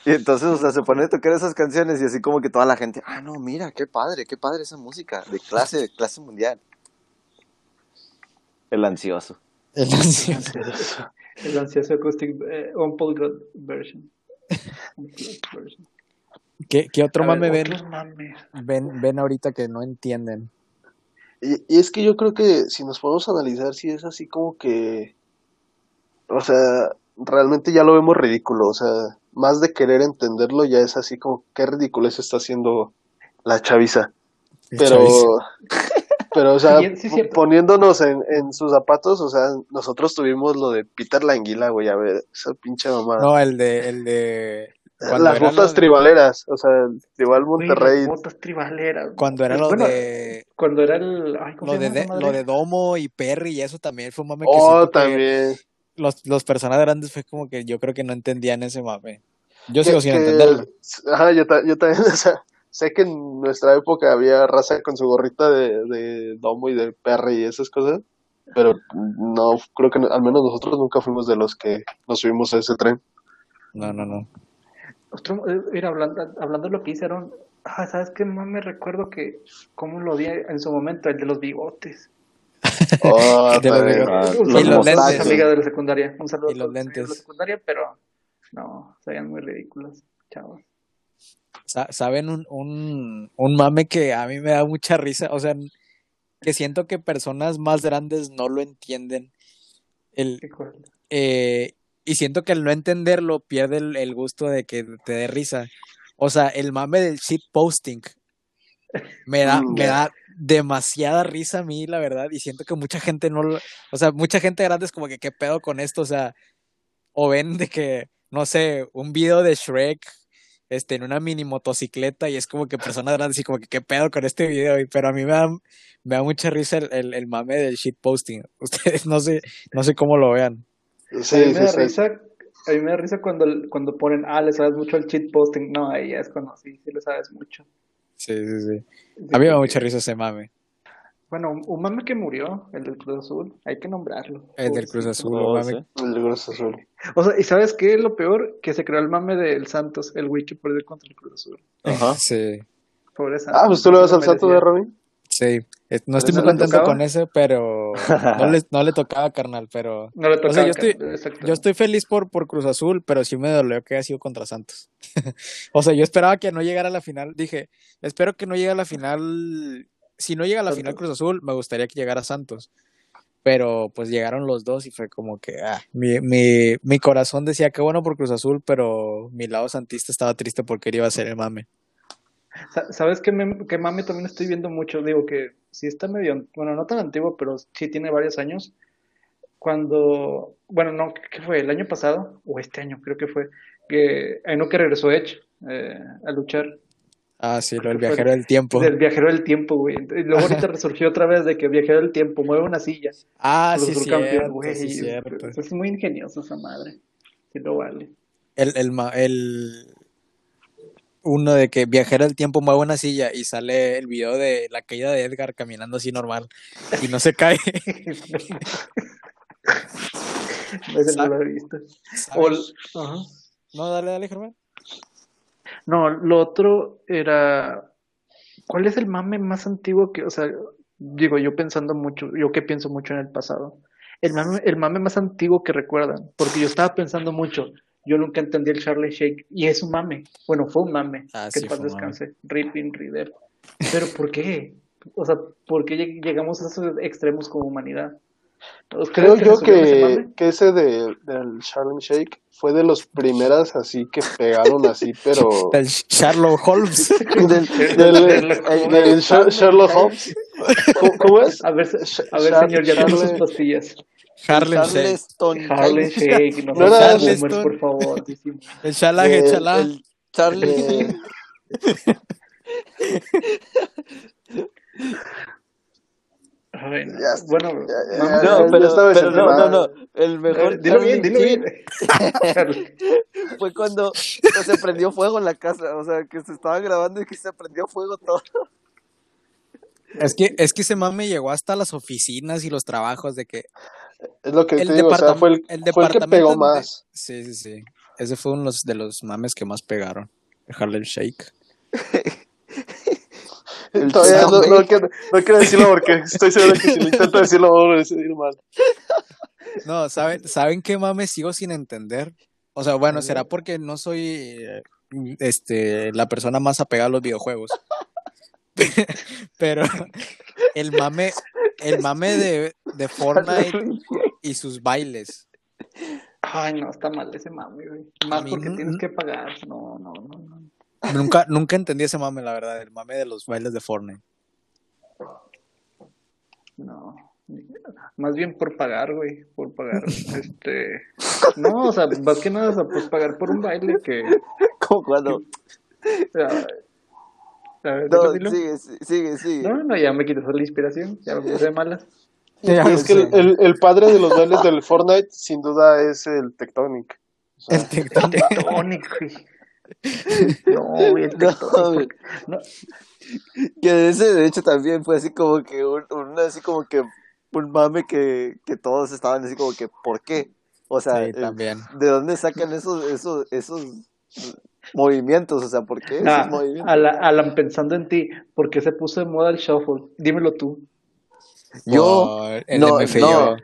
Speaker 3: Y entonces, o sea, se pone a tocar esas canciones y así como que toda la gente, ah, no, mira, qué padre, qué padre esa música, de clase, clase mundial. El ansioso.
Speaker 1: El ansioso.
Speaker 4: El ansioso acoustic eh, unplugged version.
Speaker 1: ¿Qué, qué otro
Speaker 4: A ver,
Speaker 1: mame ven,
Speaker 4: mames.
Speaker 1: ven, ven ahorita que no entienden?
Speaker 2: Y, y es que yo creo que si nos podemos analizar, si es así como que o sea, realmente ya lo vemos ridículo, o sea, más de querer entenderlo ya es así como qué ridículo está haciendo la chaviza. Pero, pero o sea,
Speaker 4: Sí, sí, cierto.
Speaker 2: poniéndonos en, en sus zapatos, o sea, nosotros tuvimos lo de Peter Languila, güey, a ver, esa pinche mamá.
Speaker 1: No, el de, el de cuando
Speaker 2: Las botas
Speaker 1: de-
Speaker 2: tribaleras, o sea, el tribal Monterrey.
Speaker 4: las botas tribaleras.
Speaker 1: cuando era lo
Speaker 4: Bueno,
Speaker 1: de
Speaker 4: Cuando era el. Ay, ¿cómo
Speaker 1: lo
Speaker 4: se
Speaker 1: de,
Speaker 4: llama
Speaker 1: lo de Domo y Perry y eso también fue un mame que
Speaker 2: Oh,
Speaker 1: que
Speaker 2: también.
Speaker 1: Los, los personas grandes fue como que yo creo que no entendían ese mame. Yo
Speaker 2: Que-
Speaker 1: sigo sin entenderlo.
Speaker 2: Ajá, yo, ta- yo también, o sea, sé que en nuestra época había raza con su gorrita de, de domo y de perry y esas cosas, pero no, creo que no- al menos nosotros nunca fuimos de los que nos subimos a ese tren.
Speaker 1: No, no, no.
Speaker 4: Otro, eh, mira, hablando, hablando de lo que hicieron, ah, ¿sabes qué más me recuerdo que cómo lo di en su momento? El de los bigotes.
Speaker 2: Oh,
Speaker 1: Y los lentes.
Speaker 4: amiga de la secundaria. Un saludo
Speaker 1: Y los
Speaker 4: amigos de
Speaker 1: lentes.
Speaker 4: la secundaria, pero no, se veían muy ridículos, chavos.
Speaker 1: Sa- ¿Saben un, un, un mame que a mí me da mucha risa? O sea, que siento que personas más grandes no lo entienden. El, eh, y siento que al no entenderlo pierde el, el gusto de que te dé risa. O sea, el mame del shit posting me da,
Speaker 2: Mm,
Speaker 1: me da demasiada risa a mí, la verdad, y siento que mucha gente no lo, o sea, mucha gente grande es como que qué pedo con esto, o sea, o ven de que, no sé, un video de Shrek, este, en una mini motocicleta, y es como que personas grandes y como que qué pedo con este video, y- pero a mí me da, me da mucha risa el, el, el mame del shit posting. Ustedes no sé, no sé cómo lo vean.
Speaker 4: a mí me
Speaker 2: sí,
Speaker 4: da
Speaker 2: sí.
Speaker 4: risa, a mí me da risa cuando, cuando ponen, ah, le sabes mucho al cheat posting. No, ahí ya es cuando sí, sí le sabes mucho.
Speaker 1: Sí, sí, sí. A mí me da mucha risa ese mame.
Speaker 4: Bueno, un, mame que murió, el del Cruz Azul, hay que nombrarlo.
Speaker 1: El del Cruz. Azul, mame.
Speaker 3: sí.
Speaker 2: El de Cruz Azul.
Speaker 4: O sea, ¿y sabes qué es lo peor? Que se creó el mame del Santos, el güey que perdió contra el Cruz Azul.
Speaker 3: Ajá.
Speaker 1: Sí,
Speaker 4: Pobre Santos.
Speaker 2: Ah, pues tú le vas al santo de. Ronnie.
Speaker 1: sí. Eh, No estoy
Speaker 4: ¿Pero
Speaker 1: muy
Speaker 4: no
Speaker 1: contento
Speaker 4: tocaba?
Speaker 1: con ese, pero no le, no le tocaba, carnal, pero...
Speaker 4: No le
Speaker 1: O sea,
Speaker 4: tocaba.
Speaker 1: yo estoy-. Yo feliz por, por Cruz Azul, pero sí me dolió que haya sido contra Santos. o sea, yo esperaba que no llegara a la final. Dije, espero que no llegue a la final. Si no llega a la final. Cruz Azul, me gustaría que llegara Santos. Pero pues llegaron los dos y fue como que ah, mi, mi, mi corazón decía que bueno por Cruz Azul, pero mi lado santista estaba triste porque él iba a ser el mame.
Speaker 4: Sa- ¿Sabes qué, mem- qué mame también estoy viendo mucho? Digo que sí está medio, bueno, no tan antiguo, pero sí tiene varios años. Cuando, bueno, no, ¿qué fue? ¿El año pasado? O este año, creo que fue. Que, en lo que regresó Edge eh, a luchar.
Speaker 1: Ah, sí, lo del viajero del tiempo.
Speaker 4: Del viajero del tiempo, güey. Y luego ahorita resurgió otra vez de que viajero del tiempo mueve una silla.
Speaker 1: Ah, sí, cierto,
Speaker 4: güey.
Speaker 1: sí, cierto.
Speaker 4: Es muy ingenioso esa madre. Sí lo vale.
Speaker 1: El, el, el uno de que viajero del tiempo mueve una silla y sale el video de la caída de Edgar caminando así normal y no se cae.
Speaker 4: No lo he visto. O el-.
Speaker 1: No, dale, dale, Germán.
Speaker 4: No, lo otro era. ¿Cuál es el mame más antiguo que, o sea, digo, yo pensando mucho, yo que pienso mucho en el pasado? El mame, el mame más antiguo que recuerdan, porque yo estaba pensando mucho, yo nunca entendí el Charlie Shake, y es un mame, bueno, fue un mame,
Speaker 1: Ah,
Speaker 4: que
Speaker 1: sí,
Speaker 4: paz descanse, Ripping Reader. Pero ¿por qué? O sea, ¿por qué lleg- llegamos a esos extremos como humanidad? ¿Ustedes
Speaker 2: Creo yo
Speaker 4: resolvieron ese
Speaker 2: que, que ese de, del Charlem Shake fue de los primeras así que pegaron así, pero...
Speaker 1: Del Sherlock Holmes.
Speaker 2: del, del,
Speaker 4: Sherlock
Speaker 2: del Sher- Sherlock Holmes. ¿Cómo, cómo es?
Speaker 4: A ver, a ver,
Speaker 2: Char-
Speaker 4: señor, ya tengo sus
Speaker 2: Charlie-
Speaker 4: pastillas.
Speaker 1: Harlem Shake.
Speaker 3: Charleston.
Speaker 4: Harlem Shake, no,
Speaker 2: No
Speaker 4: boomers,
Speaker 1: Charleston.
Speaker 4: por favor.
Speaker 1: El Chala,
Speaker 2: Eh,
Speaker 1: Chala.
Speaker 3: El Charlie.
Speaker 4: Ay, no.
Speaker 2: Ya está,
Speaker 4: bueno,
Speaker 2: ya, ya,
Speaker 3: No, pero,
Speaker 2: estaba
Speaker 3: pero no, no, no. El mejor
Speaker 4: dilo bien,
Speaker 3: Charlie
Speaker 4: dilo bien.
Speaker 3: fue cuando se prendió fuego en la casa. O sea, que se estaba grabando y que se prendió fuego todo.
Speaker 1: Es que, es que ese mame llegó hasta las oficinas y los trabajos de que
Speaker 2: Es lo que
Speaker 1: el,
Speaker 2: te digo, o sea,
Speaker 1: departam-
Speaker 2: fue el,
Speaker 1: el
Speaker 2: fue el que
Speaker 1: departamento
Speaker 2: pegó
Speaker 1: de-
Speaker 2: más.
Speaker 1: Sí, sí, sí. Ese fue uno de los, mames que más pegaron. El Harlem Shake.
Speaker 3: El
Speaker 2: Todavía no, quiero, no quiero decirlo porque estoy seguro que si lo intento decirlo voy a decir mal.
Speaker 1: No, ¿saben, ¿saben qué mame sigo sin entender? O sea, bueno, será porque no soy este, la persona más apegada a los videojuegos. Pero el mame, el mame de, de Fortnite y sus bailes.
Speaker 4: Ay, no, está mal ese mame, güey. Más
Speaker 1: mí
Speaker 4: porque tienes que pagar. No, no, no, no.
Speaker 1: Nunca, nunca entendí ese mame, la verdad, el mame de los bailes de Fortnite.
Speaker 4: No. Más bien por pagar, güey. Por pagar. este. No, o sea, más que nada, o sea, pues pagar por un baile que.
Speaker 3: Como cuando.
Speaker 4: A ver,
Speaker 3: No, sigue, sigue, sigue.
Speaker 4: No, no, ya me quitas la inspiración. Ya me puse de malas.
Speaker 2: Es que el, el- el padre de los bailes del Fortnite, sin duda, es el Tectonic. O sea,
Speaker 1: El.
Speaker 4: Tectonic, güey. No, güey, el
Speaker 3: No,
Speaker 4: Tectonic. No,
Speaker 3: Que ese, de hecho, también fue así como que un, un- así como que un mame que, que todos estaban así como que, ¿por qué? O sea,
Speaker 1: Sí,
Speaker 3: eh,
Speaker 1: también.
Speaker 3: ¿de dónde sacan esos, esos, esos movimientos? O sea, ¿por qué esos
Speaker 4: Ah,
Speaker 3: movimientos?
Speaker 4: Alan, Alan, pensando en ti, ¿por qué se puso de moda el shuffle? Dímelo tú.
Speaker 3: Yo,
Speaker 1: el
Speaker 3: no,
Speaker 1: MFYO.
Speaker 3: no,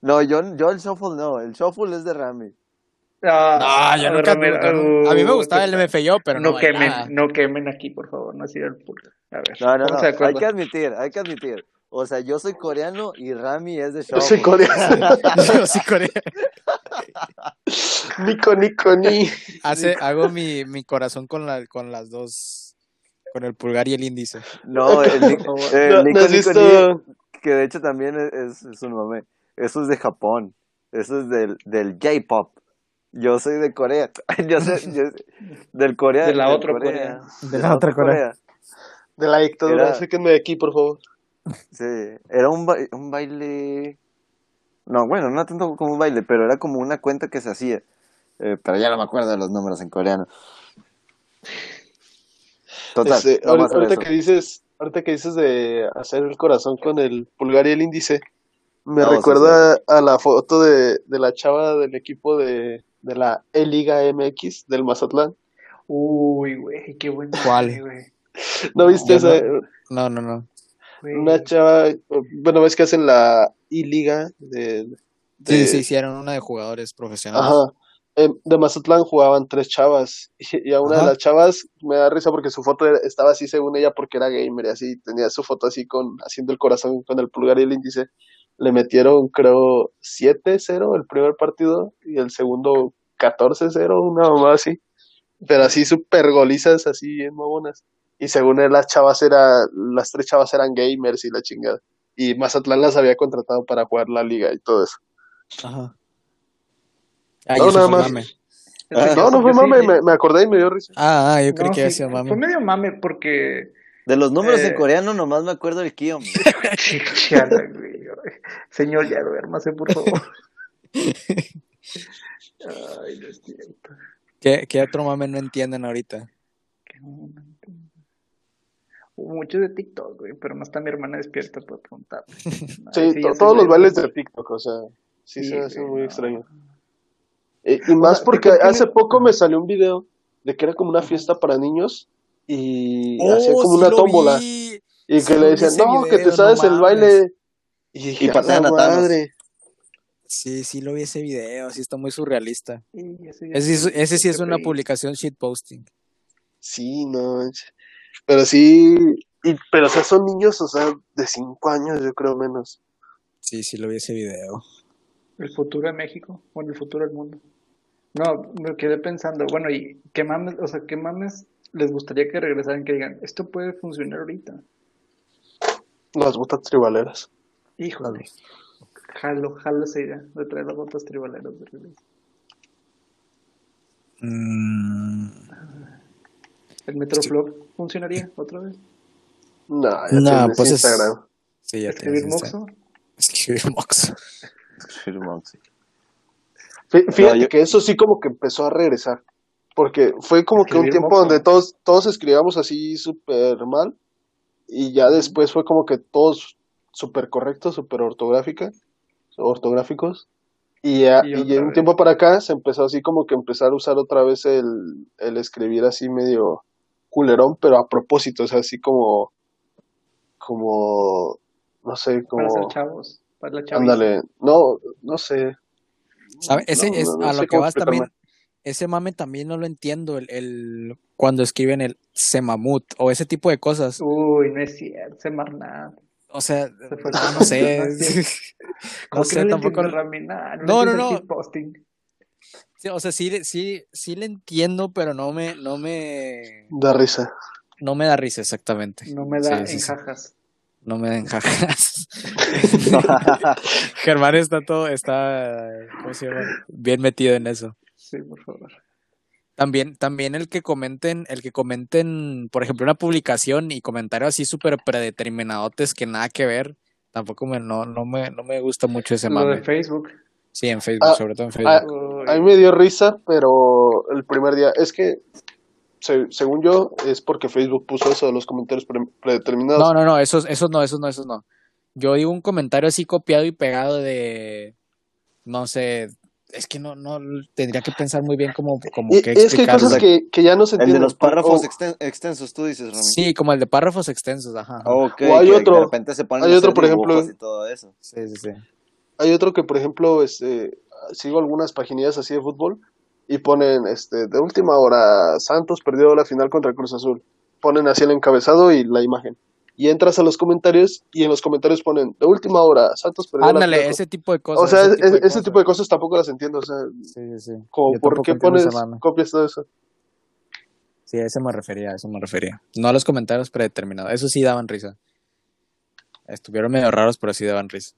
Speaker 3: no, yo, yo el shuffle no, el shuffle es de Rami.
Speaker 4: Ah,
Speaker 1: No, yo nunca. Yo no- a mí me
Speaker 4: uh,
Speaker 1: gustaba el MFYO, pero no,
Speaker 4: no quemen, no quemen aquí, por favor, no ha sido el pulgar. A ver,
Speaker 3: No, no, no, hay que admitir, hay que admitir. O sea, yo soy coreano y Rami es de
Speaker 2: Yo
Speaker 3: shuffle.
Speaker 2: soy coreano.
Speaker 1: Yo sí coreano.
Speaker 2: Nico, Nico, ni.
Speaker 1: Hace, hago mi, mi corazón con, la, con las dos, con el pulgar y el índice.
Speaker 3: No, el, Nic-
Speaker 4: Por favor.
Speaker 3: eh,
Speaker 2: ¿No,
Speaker 3: Nico
Speaker 2: no
Speaker 3: Nico
Speaker 2: visto?
Speaker 3: Ni, que de hecho también es, es un mame. Eso es de Japón. Eso es del, del J-pop. Yo soy de Corea. Yo soy yo- del Corea.
Speaker 4: De la otra Corea.
Speaker 1: De la otra Corea.
Speaker 2: De la dictadura,
Speaker 3: Era-
Speaker 2: sáquenme de aquí, por favor.
Speaker 3: Sí, era un, ba- un baile. No, bueno, no tanto como un baile, pero era como una cuenta que se hacía. Eh, pero ya no me acuerdo de los números en coreano. Total,
Speaker 2: Este, ahorita, que dices, ahorita que dices de hacer el corazón con el pulgar y el índice, me
Speaker 3: No, sí,
Speaker 2: recuerda a la foto de, de la chava del equipo de, de la E-Liga MX del Mazatlán.
Speaker 4: Uy, güey, qué bueno.
Speaker 1: ¿Cuál?
Speaker 4: güey.
Speaker 2: ¿No viste esa?
Speaker 1: No, no, no.
Speaker 4: Güey.
Speaker 2: Una chava, bueno, ves que hacen la I-Liga de,
Speaker 1: Sí,
Speaker 2: de-
Speaker 1: sí, hicieron una de jugadores profesionales.
Speaker 2: Ajá. De Mazatlán jugaban tres chavas y, y a una
Speaker 1: Ajá.
Speaker 2: de las chavas me da risa porque su foto estaba así según ella porque era gamer y así tenía su foto así con haciendo el corazón con el pulgar y el índice. Le metieron creo 7-0 el primer partido y el segundo 14-0, una mamá así. Pero así súper golizas, así bien mamonas. Y según él las chavas era, las tres chavas eran gamers y la chingada. Y Mazatlán las había contratado para jugar la liga y todo eso.
Speaker 1: Ajá. Ah,
Speaker 2: No,
Speaker 1: eso
Speaker 2: nada
Speaker 1: fue
Speaker 2: más.
Speaker 1: mame.
Speaker 4: Este,
Speaker 2: No, no fue mame,
Speaker 4: sí.
Speaker 2: me, me acordé y me dio risa.
Speaker 1: Ah, ah, yo creí
Speaker 4: No,
Speaker 1: que había
Speaker 4: sí,
Speaker 1: sido mame.
Speaker 4: Fue medio mame porque.
Speaker 3: De los números en
Speaker 4: Eh.
Speaker 3: coreano nomás me acuerdo del Kion.
Speaker 4: Señor, ya duérmase, por favor. Ay, no es cierto.
Speaker 1: ¿Qué, ¿Qué otro mame no entienden ahorita?
Speaker 4: Que no, no entiendo. Hubo mucho de TikTok, güey, pero no está mi hermana despierta para preguntar.
Speaker 2: Sí, to- todos los bailes de TikTok, o sea, sí,
Speaker 4: Sí,
Speaker 2: se
Speaker 4: güey,
Speaker 2: muy
Speaker 4: no.
Speaker 2: extraños. Eh, y más
Speaker 4: sea,
Speaker 2: porque
Speaker 4: TikTok
Speaker 2: hace
Speaker 4: tiene-
Speaker 2: poco me salió un video de que era como una fiesta para niños y
Speaker 1: Oh,
Speaker 2: como
Speaker 1: sí
Speaker 2: una tómbola
Speaker 1: vi.
Speaker 2: y que le decían, no, que te sabes
Speaker 1: no
Speaker 2: el
Speaker 1: mames".
Speaker 2: baile. Y dije,
Speaker 3: Y
Speaker 2: "A
Speaker 3: patean
Speaker 2: la
Speaker 3: a Thanos".
Speaker 2: madre.
Speaker 1: Sí, sí lo vi ese video, sí está muy surrealista.
Speaker 4: Sí, ese,
Speaker 1: Ese, sí- ese sí es una
Speaker 4: publicación
Speaker 1: publicación shitposting.
Speaker 2: Sí, no manches. Pero sí, y, pero o sea, son niños, o sea, de 5 años, yo creo menos.
Speaker 1: Sí, sí lo vi ese video.
Speaker 4: El futuro de México, bueno, el futuro del mundo. No, me quedé pensando, bueno, ¿y qué mames, o sea, qué mames les gustaría que regresaran, que digan, esto puede funcionar ahorita?
Speaker 2: Las botas tribaleras.
Speaker 4: Híjole, jalo, jalo esa idea de traer las botas tribaleras de regreso.
Speaker 1: Mm,
Speaker 4: ¿El Metroflop funcionaría otra vez?
Speaker 2: No, ya
Speaker 1: No,
Speaker 2: tienes
Speaker 1: pues es-
Speaker 2: Instagram.
Speaker 1: sí, ya
Speaker 4: ¿Escribir
Speaker 1: tienes ese-
Speaker 4: Moxo?
Speaker 1: Escribir Moxo.
Speaker 2: Fí- Fíjate
Speaker 3: yo-
Speaker 2: que eso sí como que empezó a regresar. Porque fue como que un
Speaker 4: Escribir
Speaker 2: tiempo donde todos, todos escribíamos así súper mal. Y ya después fue como que todos súper correctos, súper ortográfica, ortográficos. Y, ya-
Speaker 4: Y
Speaker 2: y un
Speaker 4: vez.
Speaker 2: tiempo para acá se empezó así como que empezar a usar otra vez el, el escribir así medio culerón, pero a propósito, o sea, así como, como, no sé,
Speaker 4: Para ser
Speaker 2: como,
Speaker 4: chavos, para la
Speaker 2: ándale, no, no sé.
Speaker 1: ¿Sabe? Ese
Speaker 2: No,
Speaker 1: es
Speaker 2: no, no
Speaker 1: a lo que vas también. Ese mame también no lo entiendo. El, el cuando escriben el semamut o ese tipo de cosas.
Speaker 4: Uy, no es cierto, Semarnat.
Speaker 1: O sea,
Speaker 4: Se
Speaker 1: no sé.
Speaker 4: ¿Cómo
Speaker 1: no sé, tampoco. No, no, no. Sí, o sea, sí, le- sí, sí le entiendo, pero no me, no me,
Speaker 2: Da risa.
Speaker 1: no me da risa exactamente.
Speaker 4: No me da
Speaker 1: Sí, sí, sí.
Speaker 4: enjajas.
Speaker 1: No me den jajas. Germán está todo, está, ¿cómo se llama? Bien metido en eso.
Speaker 4: Sí, por favor.
Speaker 1: También, también el que comenten, el que comenten, por ejemplo, una publicación y comentarios así súper predeterminadotes que nada que ver, tampoco me, no, no me, no me gusta mucho ese
Speaker 4: Lo de
Speaker 1: mame.
Speaker 4: Facebook.
Speaker 1: Sí, en Facebook,
Speaker 2: Ah,
Speaker 1: sobre todo en
Speaker 2: ah,
Speaker 1: Facebook.
Speaker 4: Uy,
Speaker 2: A mí me dio risa, pero el primer día, es que, se- según yo, es porque Facebook puso eso de los comentarios pre- predeterminados.
Speaker 1: No, no, no, esos, esos no, esos no, esos no. Yo digo un comentario así copiado y pegado de, no sé, es que no, no, tendría que pensar muy bien como, como
Speaker 2: Y-
Speaker 1: que
Speaker 2: es que hay
Speaker 1: explicarlo.
Speaker 2: cosas que, que ya no se
Speaker 3: El de
Speaker 2: entienden.
Speaker 3: los párrafos exten- extensos, tú dices, Rami.
Speaker 1: Sí, como el de párrafos extensos, ajá. ajá.
Speaker 3: Ok,
Speaker 2: O hay
Speaker 3: que
Speaker 2: otro-
Speaker 3: de repente se ponen
Speaker 2: hay
Speaker 3: a
Speaker 2: otro, por ejemplo-
Speaker 3: dibujos y todo eso.
Speaker 1: Sí, sí, sí.
Speaker 2: Hay otro que, por ejemplo, este, sigo algunas paginillas así de fútbol y ponen, este, de última hora, Santos perdió la final contra Cruz Azul. Ponen así el encabezado y la imagen. Y entras a los comentarios y en los comentarios ponen, de última hora, Santos perdió la
Speaker 1: Ándale,
Speaker 2: final.
Speaker 1: ese tipo de cosas.
Speaker 2: o sea,
Speaker 1: ese
Speaker 2: es-
Speaker 1: tipo de
Speaker 2: ese
Speaker 1: cosas.
Speaker 2: tipo de cosas tampoco las entiendo. O sea,
Speaker 1: Sí, sí, sí.
Speaker 2: como, ¿por qué pones, copias todo eso?
Speaker 1: Sí, a eso me refería, a eso me refería. No a los comentarios predeterminados. Eso sí daban risa. Estuvieron medio raros, pero sí daban risa.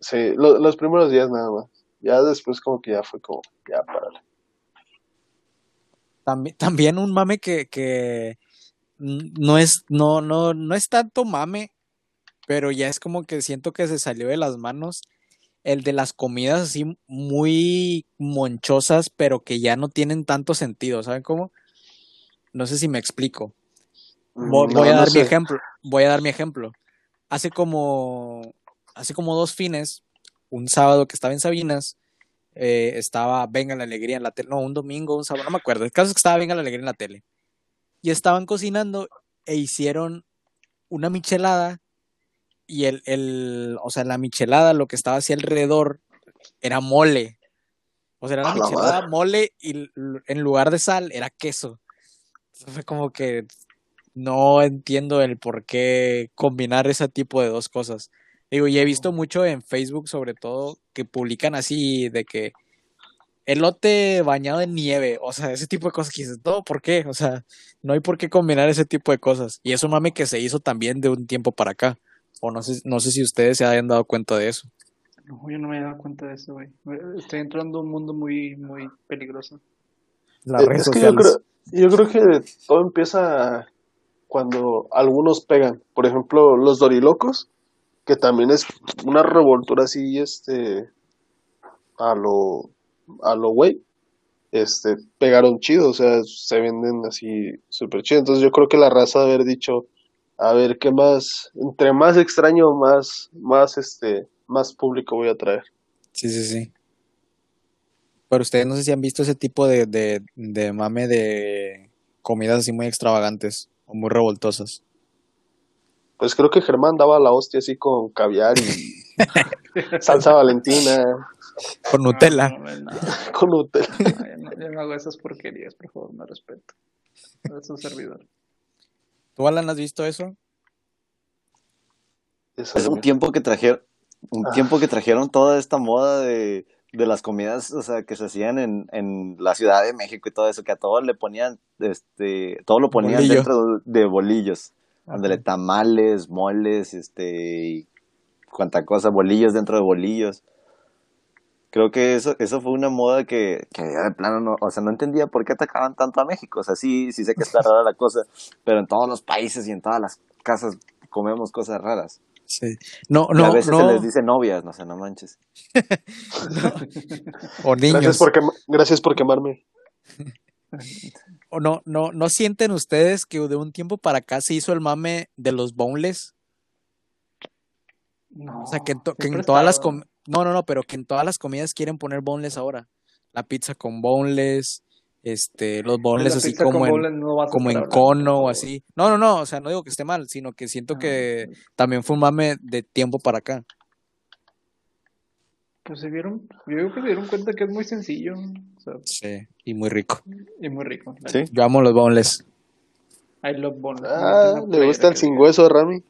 Speaker 2: Sí, lo- los primeros días nada más. Ya después como que ya fue como, ya párale.
Speaker 1: También, también un mame que, que no es, no, no, no es tanto mame, pero ya es como que siento que se salió de las manos. El de las comidas así muy monchosas, pero que ya no tienen tanto sentido, ¿saben cómo? No sé si me explico.
Speaker 2: No,
Speaker 1: voy a
Speaker 2: no
Speaker 1: dar mi ejemplo. Voy a dar mi ejemplo. Hace como, hace como dos fines, un sábado que estaba en Sabinas, eh, estaba Venga la Alegría en la tele. No, un domingo, un sábado, no me acuerdo. El caso es que estaba Venga la Alegría en la tele. Y estaban cocinando e hicieron una michelada. Y el, el, o sea, la michelada, lo que estaba así alrededor, era mole. O sea, era
Speaker 2: A
Speaker 1: la
Speaker 2: la
Speaker 1: michelada,
Speaker 2: madre.
Speaker 1: mole, y en lugar de sal, era queso. Entonces Fue como que no entiendo el por qué combinar ese tipo de dos cosas. Digo, y he visto mucho en Facebook, sobre todo, que publican así de que elote bañado en nieve, o sea, ese tipo de cosas que dices, no, ¿por qué? O sea, no hay por qué combinar ese tipo de cosas. Y es un mame que se hizo también de un tiempo para acá. O no sé, no sé si ustedes se hayan dado cuenta de eso.
Speaker 4: No, yo no me había dado cuenta de eso, güey. Estoy entrando a un mundo muy, muy peligroso.
Speaker 1: Las
Speaker 2: Eh,
Speaker 1: redes
Speaker 2: es que yo
Speaker 1: sociales.
Speaker 2: creo, yo creo que todo empieza cuando algunos pegan. Por ejemplo, los dorilocos, que también es una revoltura así, este, a lo, a lo güey, este, pegaron chido, o sea, se venden así súper chido. Entonces yo creo que la raza de haber dicho, a ver, ¿qué más? Entre más extraño, más, más, este, más público voy a traer.
Speaker 1: Sí, sí, sí. Pero ustedes no sé si han visto ese tipo de, de, de mame de comidas así muy extravagantes o muy revoltosas.
Speaker 2: Pues creo que Germán daba la hostia así con caviar y salsa valentina,
Speaker 1: Con Nutella.
Speaker 4: No, no, no,
Speaker 2: con Nutella.
Speaker 4: no, yo no, yo no hago esas porquerías, por favor, me respeto. Es un servidor.
Speaker 1: ¿Tú, Alan, has visto eso?
Speaker 2: Eso
Speaker 3: Es un tiempo que trajeron, un
Speaker 2: Ah.
Speaker 3: tiempo que trajeron toda esta moda de, de las comidas, o sea, que se hacían en, en la Ciudad de México y todo eso, que a todo le ponían, este, todo lo ponían
Speaker 1: Bolillo.
Speaker 3: dentro de bolillos. Ándale, tamales, moles, este, y cuanta cosa, bolillos dentro de bolillos. Creo que eso, eso fue una moda que, que ya de plano no, o sea, no entendía por qué atacaban tanto a México. O sea, sí, sí sé que está rara la cosa, pero en todos los países y en todas las casas comemos cosas raras.
Speaker 1: Sí. No,
Speaker 3: y a
Speaker 1: no,
Speaker 3: veces
Speaker 1: no.
Speaker 3: se les dice novias, no sé, no manches.
Speaker 1: O niños.
Speaker 2: Gracias por, gracias por quemarme.
Speaker 1: No, no, ¿no sienten ustedes que de un tiempo para acá se hizo el mame de los boneless?
Speaker 4: No,
Speaker 1: O sea, que en, que en todas las com- no, no, no, pero que en todas las comidas quieren poner boneless ahora. La pizza con boneless, este, los boneless así como en,
Speaker 4: no
Speaker 1: como en cono o así. No, no, no, o sea, no digo que esté mal, sino que siento
Speaker 4: Ah,
Speaker 1: que también fue un mame de tiempo para acá.
Speaker 4: Pues se vieron, yo creo que se dieron cuenta que es muy sencillo, o sea,
Speaker 1: Sí, y muy rico.
Speaker 4: y muy rico.
Speaker 3: Sí.
Speaker 1: Yo amo los boneless.
Speaker 4: I love boneless.
Speaker 2: Ah, le gusta el sin hueso, Rami.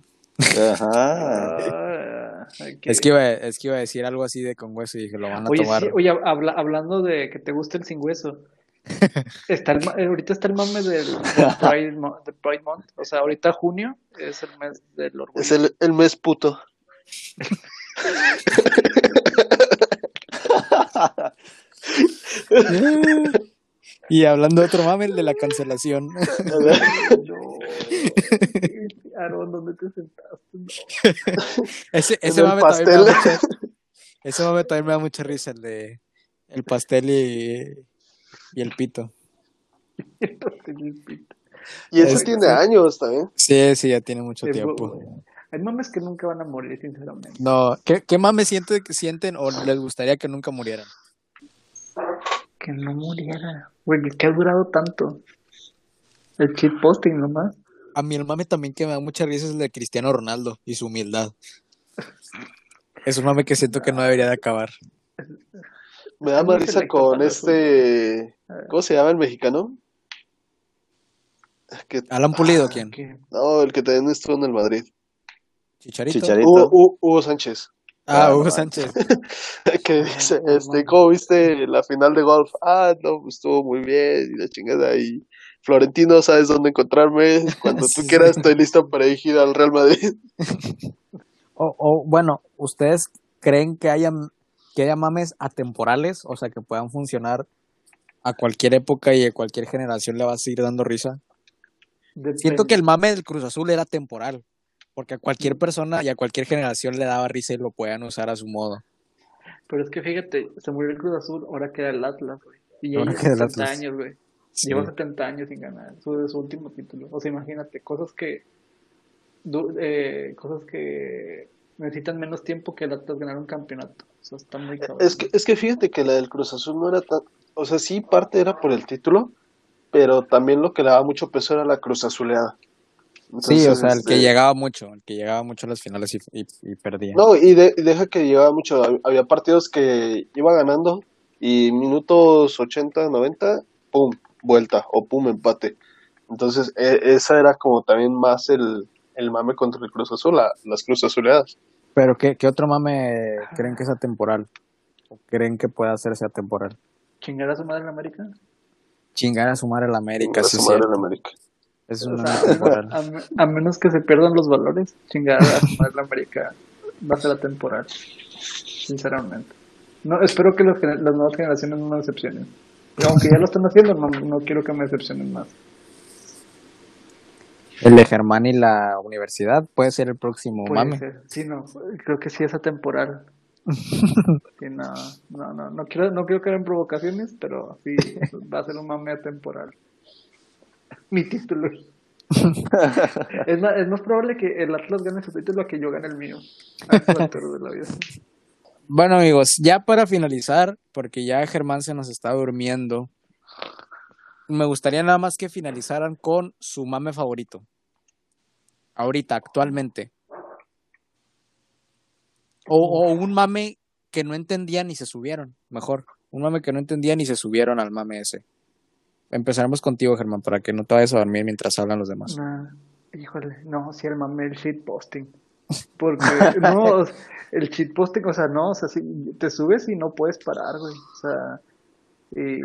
Speaker 3: Ajá.
Speaker 1: Es que, iba, es que iba a decir algo así de con hueso y dije, lo van a
Speaker 4: Oye,
Speaker 1: tomar.
Speaker 4: sí, oye, habla- hablando de que te gusta el sin hueso. Está el, eh, ahorita está el mame del, del Pride, Mo- del Pride Month. O sea, ahorita junio es el mes del orgullo.
Speaker 2: Es el, el mes puto.
Speaker 1: y hablando de otro mame, el de la cancelación.
Speaker 4: No. Aaron, ¿dónde te sentaste? No.
Speaker 1: ese ese mame, también me da
Speaker 2: pastel.
Speaker 1: mucha, ese mame también me da mucha risa, el de el pastel y, y el pito.
Speaker 2: Y ese
Speaker 1: Es-
Speaker 2: tiene años también.
Speaker 1: Sí, sí, ya tiene mucho tiempo.
Speaker 4: Hay mames que nunca van a morir, sinceramente.
Speaker 1: No, ¿qué, qué mame siente, sienten o les gustaría que nunca murieran?
Speaker 4: Que no muriera. Güey, que ha durado tanto. El cheat posting nomás.
Speaker 1: A mí el mame también que me da mucha risa es el de Cristiano Ronaldo y su humildad. Es un mame que siento que no debería de acabar.
Speaker 2: Me da
Speaker 4: ¿Cómo
Speaker 2: más risa con este. ¿Cómo se llama el mexicano? Que,
Speaker 1: ¿Alan Pulido quién?
Speaker 4: Que-
Speaker 2: no, el que también estuvo en el Madrid.
Speaker 1: ¿Chicharito?
Speaker 3: Chicharito.
Speaker 2: Hugo, Hugo- Hugo Sánchez.
Speaker 1: Ah,
Speaker 3: Ah,
Speaker 1: Hugo
Speaker 3: no,
Speaker 1: Sánchez.
Speaker 2: Que dice,
Speaker 4: no,
Speaker 2: este. ¿cómo viste la final de golf? Ah, no, pues estuvo muy bien y la chingada. Y Florentino, ¿sabes dónde encontrarme? Cuando tú
Speaker 1: Sí.
Speaker 2: quieras, estoy listo para dirigir al Real Madrid.
Speaker 1: O, o, bueno, ¿ustedes creen que haya, que haya mames atemporales? O sea, que puedan funcionar a cualquier época y a cualquier generación le va a seguir dando risa. Siento que el mame del Cruz Azul era temporal. Porque a cualquier persona y a cualquier generación le daba risa y lo podían usar a su modo.
Speaker 4: Pero es que fíjate, se murió el Cruz Azul, ahora queda el Atlas, güey. Y ya lleva
Speaker 1: queda el
Speaker 4: 70
Speaker 1: Atlas.
Speaker 4: años, güey.
Speaker 1: Sí.
Speaker 4: Lleva 70 años sin ganar su, su último título. O sea, imagínate, cosas que du- eh, cosas que necesitan menos tiempo que el Atlas ganar un campeonato. O sea, está muy cabrón.
Speaker 2: Es que, es que fíjate que la del Cruz Azul no era tan. O sea, sí, parte era por el título, pero también lo que le daba mucho peso era la Cruz Azuleada.
Speaker 1: Sí, o sea, el que
Speaker 2: este,
Speaker 1: llegaba mucho, el que llegaba mucho a las finales y, y, y perdía.
Speaker 2: No, y, de- y deja que llevaba mucho. hab- Había partidos que iba ganando y minutos 80, 90, pum, vuelta o pum, empate. Entonces, e- esa era como también más el, el mame contra el Cruz Azul, la- las Cruz Azuleadas.
Speaker 1: Pero ¿qué, ¿qué otro mame creen que es atemporal? ¿O creen que pueda hacerse atemporal?
Speaker 4: ¿Chingar a su madre en América?
Speaker 1: Chingar a su madre la América,
Speaker 2: Para
Speaker 1: sí,
Speaker 2: sumar
Speaker 1: sí.
Speaker 2: en América.
Speaker 1: Es
Speaker 4: O
Speaker 1: un mame
Speaker 4: sea,
Speaker 1: atemporal.
Speaker 4: a, me- a menos que se pierdan los valores, chingar a su madre en América va a ser atemporal. Sinceramente. No, espero que los las nuevas generaciones no me decepcionen. Aunque ya lo están haciendo, no, no quiero que me decepcionen más.
Speaker 1: El de Germán y la universidad puede ser el próximo
Speaker 4: Puede
Speaker 1: mame.
Speaker 4: ser. Sí, no, creo que sí es atemporal. Sí, no, no, no, no quiero, no quiero caer en provocaciones, pero sí, va a ser un mame atemporal. Mi título. Es más, es más probable que el Atlas gane su título que yo gane el mío. A estas alturas de la vida.
Speaker 1: Bueno, amigos, ya para finalizar, porque ya Germán se nos está durmiendo, me gustaría nada más que finalizaran con su mame favorito. Ahorita, actualmente. O, o un mame que no entendían y se subieron, mejor. Un mame que no entendían y se subieron al mame ese. Empezaremos contigo, Germán, para que no te vayas a dormir mientras hablan los demás.
Speaker 4: Nah, híjole, no, sí, el mame, el shitposting. Porque, no, el shitposting, o sea, no, o sea, sí, te subes y no puedes parar, güey. O sea, y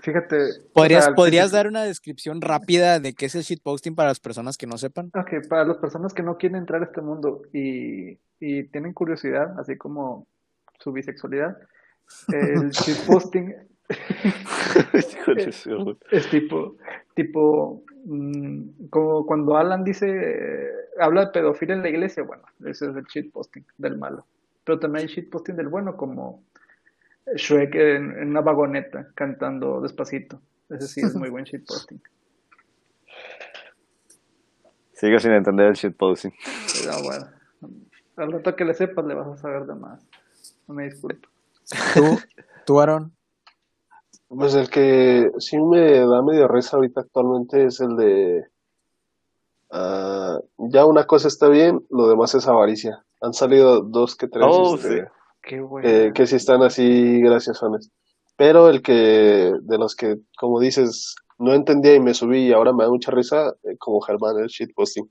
Speaker 4: fíjate. o
Speaker 1: ¿Podrías,
Speaker 4: sea,
Speaker 1: ¿podrías dar una descripción rápida de qué es el shitposting para las personas que no sepan?
Speaker 4: Ok, para las personas que no quieren entrar a este mundo y, y tienen curiosidad, así como su bisexualidad, el shitposting
Speaker 3: Sí, güey.
Speaker 4: es tipo, tipo, mm, como cuando Alan dice, eh, habla de pedofilia en la iglesia, bueno, ese es el shitposting del malo. Pero también hay shitposting del bueno, como Shrek en, en una vagoneta cantando despacito. Ese sí es muy buen shitposting.
Speaker 3: Sigo sin entender el shitposting.
Speaker 4: Pero bueno, al rato que le sepas le vas a saber de más. No me disculpo.
Speaker 1: ¿Tú, tú Aaron?
Speaker 2: Pues el que sí me da medio risa ahorita actualmente es el de ah, ya una cosa está bien, lo demás es avaricia. Han salido dos que tres
Speaker 3: Oh,
Speaker 2: este,
Speaker 3: sí.
Speaker 4: Qué bueno.
Speaker 2: que, que sí están así graciosones. Pero el que de los que, como dices, no entendía y me subí y ahora me da mucha risa, eh, como Germán, el shitposting.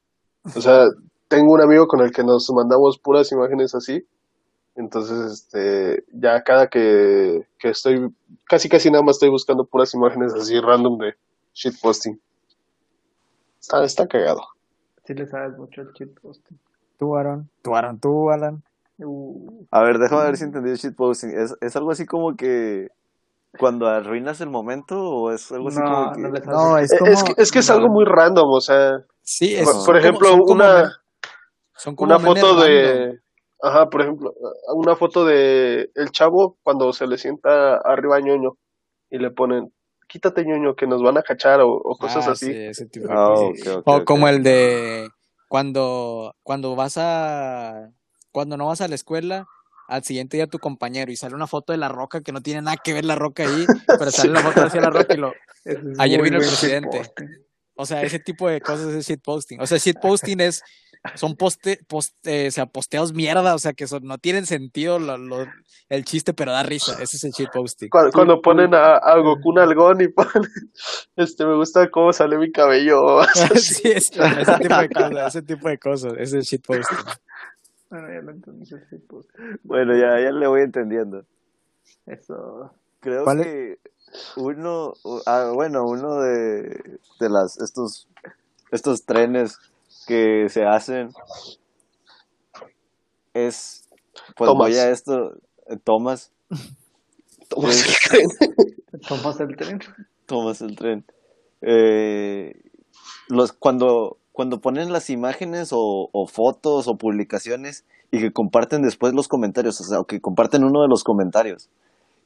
Speaker 2: O sea, tengo un amigo con el que nos mandamos puras imágenes así. Entonces, este, ya cada que, que estoy, casi casi nada más estoy buscando puras imágenes así random de shitposting. Está, está cagado.
Speaker 4: Sí le sabes mucho el shitposting.
Speaker 1: Tú, Aaron. Tú, Aaron. Tú, Alan.
Speaker 4: Uh,
Speaker 3: A ver, déjame ver si entendí el shitposting. ¿Es, ¿Es algo así como que cuando arruinas el momento o es algo así
Speaker 4: no,
Speaker 3: como que...
Speaker 4: no.
Speaker 1: No, es como...
Speaker 2: Es, que, es que es algo muy random, o sea,
Speaker 1: Sí, es,
Speaker 2: por, por
Speaker 1: como-
Speaker 2: ejemplo,
Speaker 1: son
Speaker 2: una,
Speaker 1: son como
Speaker 2: una foto
Speaker 1: random.
Speaker 2: Ajá, por ejemplo, una foto de el chavo cuando se le sienta arriba a ñoño y le ponen, quítate ñoño que nos van a cachar o, o cosas
Speaker 1: Ah,
Speaker 2: así.
Speaker 1: sí, ese tipo de
Speaker 3: Ah,
Speaker 1: cosas.
Speaker 3: ok, ok,
Speaker 1: O como el de cuando, cuando vas a, cuando no vas a la escuela, al siguiente día tu compañero y sale una foto de la roca que no tiene nada que ver la roca ahí, pero sale la foto hacia la roca y lo,
Speaker 4: es
Speaker 1: Ayer vino el presidente. o sea, ese tipo de cosas es shitposting. O sea, shitposting es, son poste, poste, o sea, posteos mierda, o sea, que son, no tienen sentido lo- lo- el chiste, pero da risa. Ese es el shitposting.
Speaker 2: Cuando, cuando ponen a, a Goku un algón y ponen, este, me gusta cómo sale mi cabello.
Speaker 1: sí, es, ese tipo de cosas, ese tipo de cosas, ese es el shitposting.
Speaker 4: Bueno, ya lo entendí.
Speaker 3: Bueno, ya, ya le voy entendiendo.
Speaker 4: Eso.
Speaker 3: Creo
Speaker 1: ¿Cuál es?
Speaker 3: que uno, ah, bueno, uno de, de las, estos, estos trenes que se hacen es, pues
Speaker 2: Thomas.
Speaker 3: voy a esto, eh, Thomas,
Speaker 2: Tomas el tren.
Speaker 4: Tomas el tren.
Speaker 3: Thomas el tren. Eh, los, cuando, cuando ponen las imágenes o, o fotos o publicaciones y que comparten después los comentarios, o sea, o que comparten uno de los comentarios,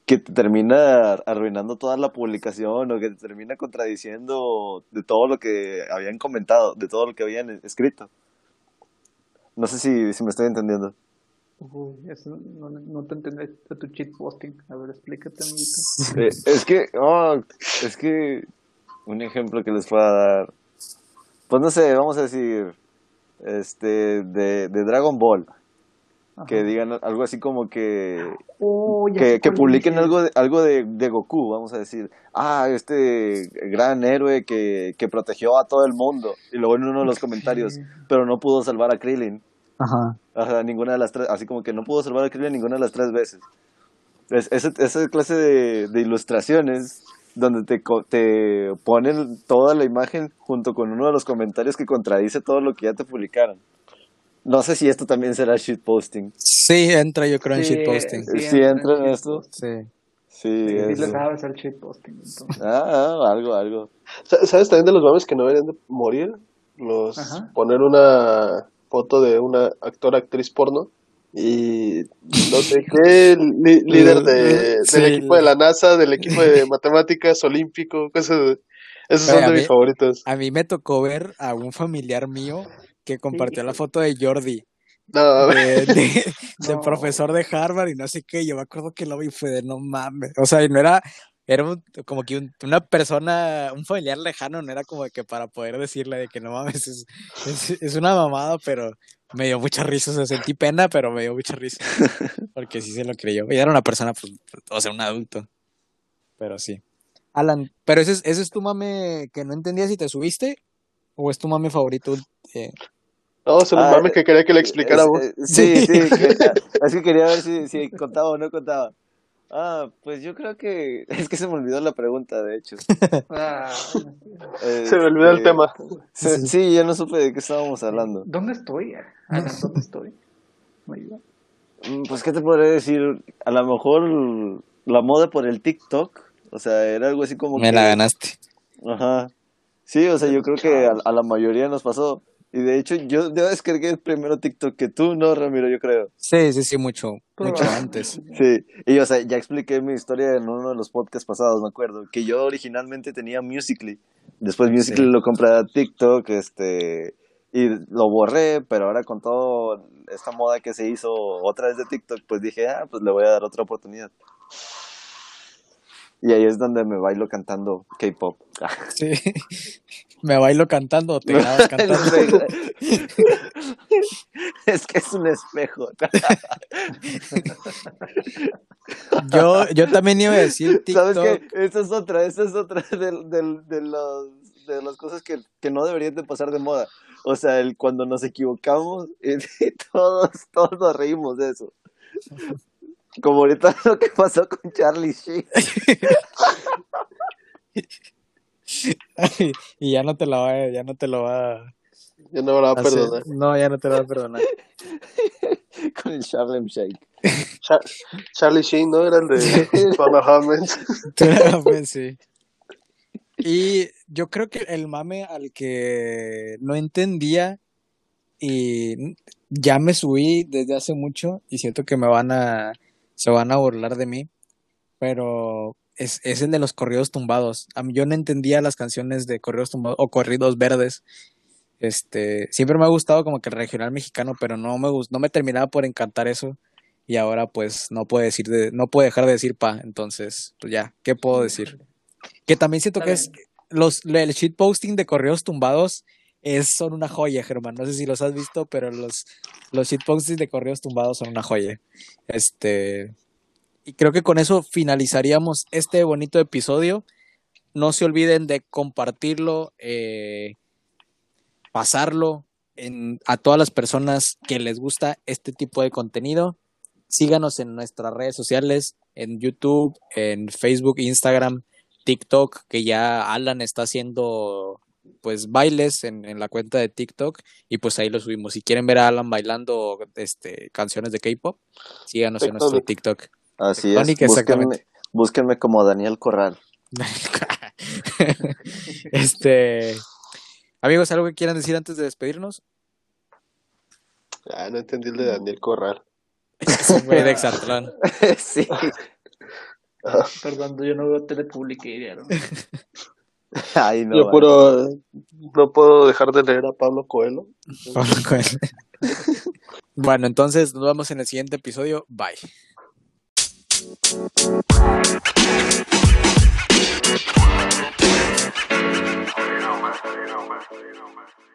Speaker 3: que te termina arruinando toda la publicación o que te termina contradiciendo de todo lo que habían comentado, de todo lo que habían escrito. No sé si, si me estoy entendiendo.
Speaker 4: Uy, eso no, no te entendí de tu shitposting. A ver, explícate, amiguito.
Speaker 3: Eh, es que, oh, es que un ejemplo que les pueda dar, pues no sé, vamos a decir, este, de, de Dragon Ball, que
Speaker 4: Ajá.
Speaker 3: digan algo así como que,
Speaker 4: Oh,
Speaker 3: que, publiquen algo de, algo de, de Goku, vamos a decir, ah, este gran héroe que, que protegió a todo el mundo, y luego en uno de los comentarios, pero no pudo salvar a Krillin.
Speaker 1: Ajá.
Speaker 3: Sea, ninguna de las tres, así como que no pudo salvar a Krillin ninguna de las tres veces. Es, ese- esa clase de, de ilustraciones donde te, te ponen toda la imagen junto con uno de los comentarios que contradice todo lo que ya te publicaron. No sé si esto también será shitposting.
Speaker 1: Sí, entra yo creo en
Speaker 4: Sí,
Speaker 1: shitposting.
Speaker 3: Sí,
Speaker 4: entra
Speaker 3: entra en esto.
Speaker 1: Sí.
Speaker 3: Sí,
Speaker 4: Sí,
Speaker 3: eso.
Speaker 4: le sabes al shitposting.
Speaker 3: Ah, ah, algo, algo.
Speaker 2: Sa- ¿Sabes también de los mames que no deberían de morir? Los
Speaker 4: Ajá.
Speaker 2: poner una foto de una actor actriz porno y no sé qué li- líder de,
Speaker 1: Sí.
Speaker 2: del equipo de la NASA, del equipo de matemáticas olímpico, cosas de- esos son
Speaker 1: Oye,
Speaker 2: de
Speaker 1: mí-
Speaker 2: mis favoritos.
Speaker 1: A mí me tocó ver a un familiar mío que compartió la foto de Jordi,
Speaker 2: No,
Speaker 1: de, de- profesor de Harvard y no sé qué. Yo me acuerdo que lo vi fue de no mames. O sea, y no era, era un- como que un- una persona, un familiar lejano, no era como que para poder decirle de que no mames, es, es, es una mamada, pero me dio mucha risa. O sea, sentí pena, pero me dio mucha risa. Porque sí se lo creyó. Y era una persona, pues, o sea, un adulto. Pero sí. Alan, pero ese es, ese es tu mame que no entendía si te subiste o es tu mame favorito. eh,
Speaker 2: no, un
Speaker 3: Ah,
Speaker 2: mame que quería que le explicara
Speaker 3: Es- eh, sí, sí, que- es que quería ver si, si contaba o no contaba. Ah, pues yo creo que es que se me olvidó la pregunta, de hecho.
Speaker 4: Ah,
Speaker 2: Se me olvidó el
Speaker 3: Este,
Speaker 2: tema.
Speaker 3: se- sí, ya no supe de qué estábamos hablando.
Speaker 4: ¿Dónde estoy? Alan, ¿dónde estoy? Me ayuda.
Speaker 3: Mm, Pues, ¿qué te podría decir? A lo mejor la moda por el TikTok, o sea, era algo así como
Speaker 1: me
Speaker 3: que...
Speaker 1: la ganaste.
Speaker 3: Ajá. Sí, o sea, yo creo que a, a la mayoría nos pasó. Y de hecho, yo, descargué primero TikTok que tú, no, Ramiro, yo creo.
Speaker 1: Sí, sí, sí, mucho, mucho antes.
Speaker 3: Sí, y o sea, ya expliqué mi historia en uno de los podcasts pasados, me acuerdo, que yo originalmente tenía Musical.ly, después Musical.ly lo compré a TikTok, este, y lo borré, pero ahora con toda esta moda que se hizo otra vez de TikTok, pues dije, ah, pues le voy a dar otra oportunidad. Y ahí es donde me bailo cantando K-pop.
Speaker 1: Sí. Me bailo cantando o te grabas cantando.
Speaker 3: es que es un espejo.
Speaker 1: Yo, yo también iba a decir
Speaker 3: ¿Sabes qué? Esta es otra, esta es otra del, del, de los de las cosas que, que no deberían de pasar de moda. O sea, el cuando nos equivocamos, y todos, todos nos reímos de eso. Como ahorita lo que pasó con Charlie Sheen.
Speaker 1: Y ya no te lo va, ya no te lo va
Speaker 2: Ya no la va a
Speaker 1: hacer-
Speaker 2: perdonar.
Speaker 1: No, ya no te lo va a perdonar.
Speaker 3: con el Charlem Shake.
Speaker 2: Char- Charlie Sheen, ¿no? Era el de.
Speaker 1: Pues sí. Y yo creo que el mame al que no entendía y ya me subí desde hace mucho y siento que me van a se van a burlar de mí, pero es, es el de los corridos tumbados. A mí yo no entendía las canciones de corridos tumbados o corridos verdes. Este, siempre me ha gustado como que el regional mexicano, pero no me no me terminaba por encantar eso y ahora pues no puedo decir de, no puedo dejar de decir pa, entonces pues ya, ¿qué puedo decir? Que también siento que es los el shitposting de correos tumbados es son una joya, Germán. No sé si los has visto, pero los los shitpostings de correos tumbados son una joya. Este y creo que con eso finalizaríamos este bonito episodio. No se olviden de compartirlo, eh, pasarlo en, a todas las personas que les gusta este tipo de contenido. Síganos en nuestras redes sociales, en YouTube, en Facebook, Instagram, TikTok, que ya Alan está haciendo pues bailes en, en la cuenta de TikTok y pues ahí lo subimos. Si quieren ver a Alan bailando este canciones de K-pop, síganos en nuestro TikTok.
Speaker 3: Así es. Búsquenme,
Speaker 1: exactamente.
Speaker 3: búsquenme como Daniel Corral.
Speaker 1: este amigos, ¿algo que quieran decir antes de despedirnos?
Speaker 2: Ah, no entendí el de Daniel Corral.
Speaker 1: Es un güey de Exatlón.
Speaker 3: sí.
Speaker 4: Perdón, yo no veo Telepublicaria.
Speaker 3: Ay, no.
Speaker 2: Yo
Speaker 3: vale.
Speaker 2: puro, no puedo dejar de leer a Pablo Coelho.
Speaker 1: Pablo Coelho. bueno, entonces nos vemos en el siguiente episodio. Bye.
Speaker 5: You know, man. You.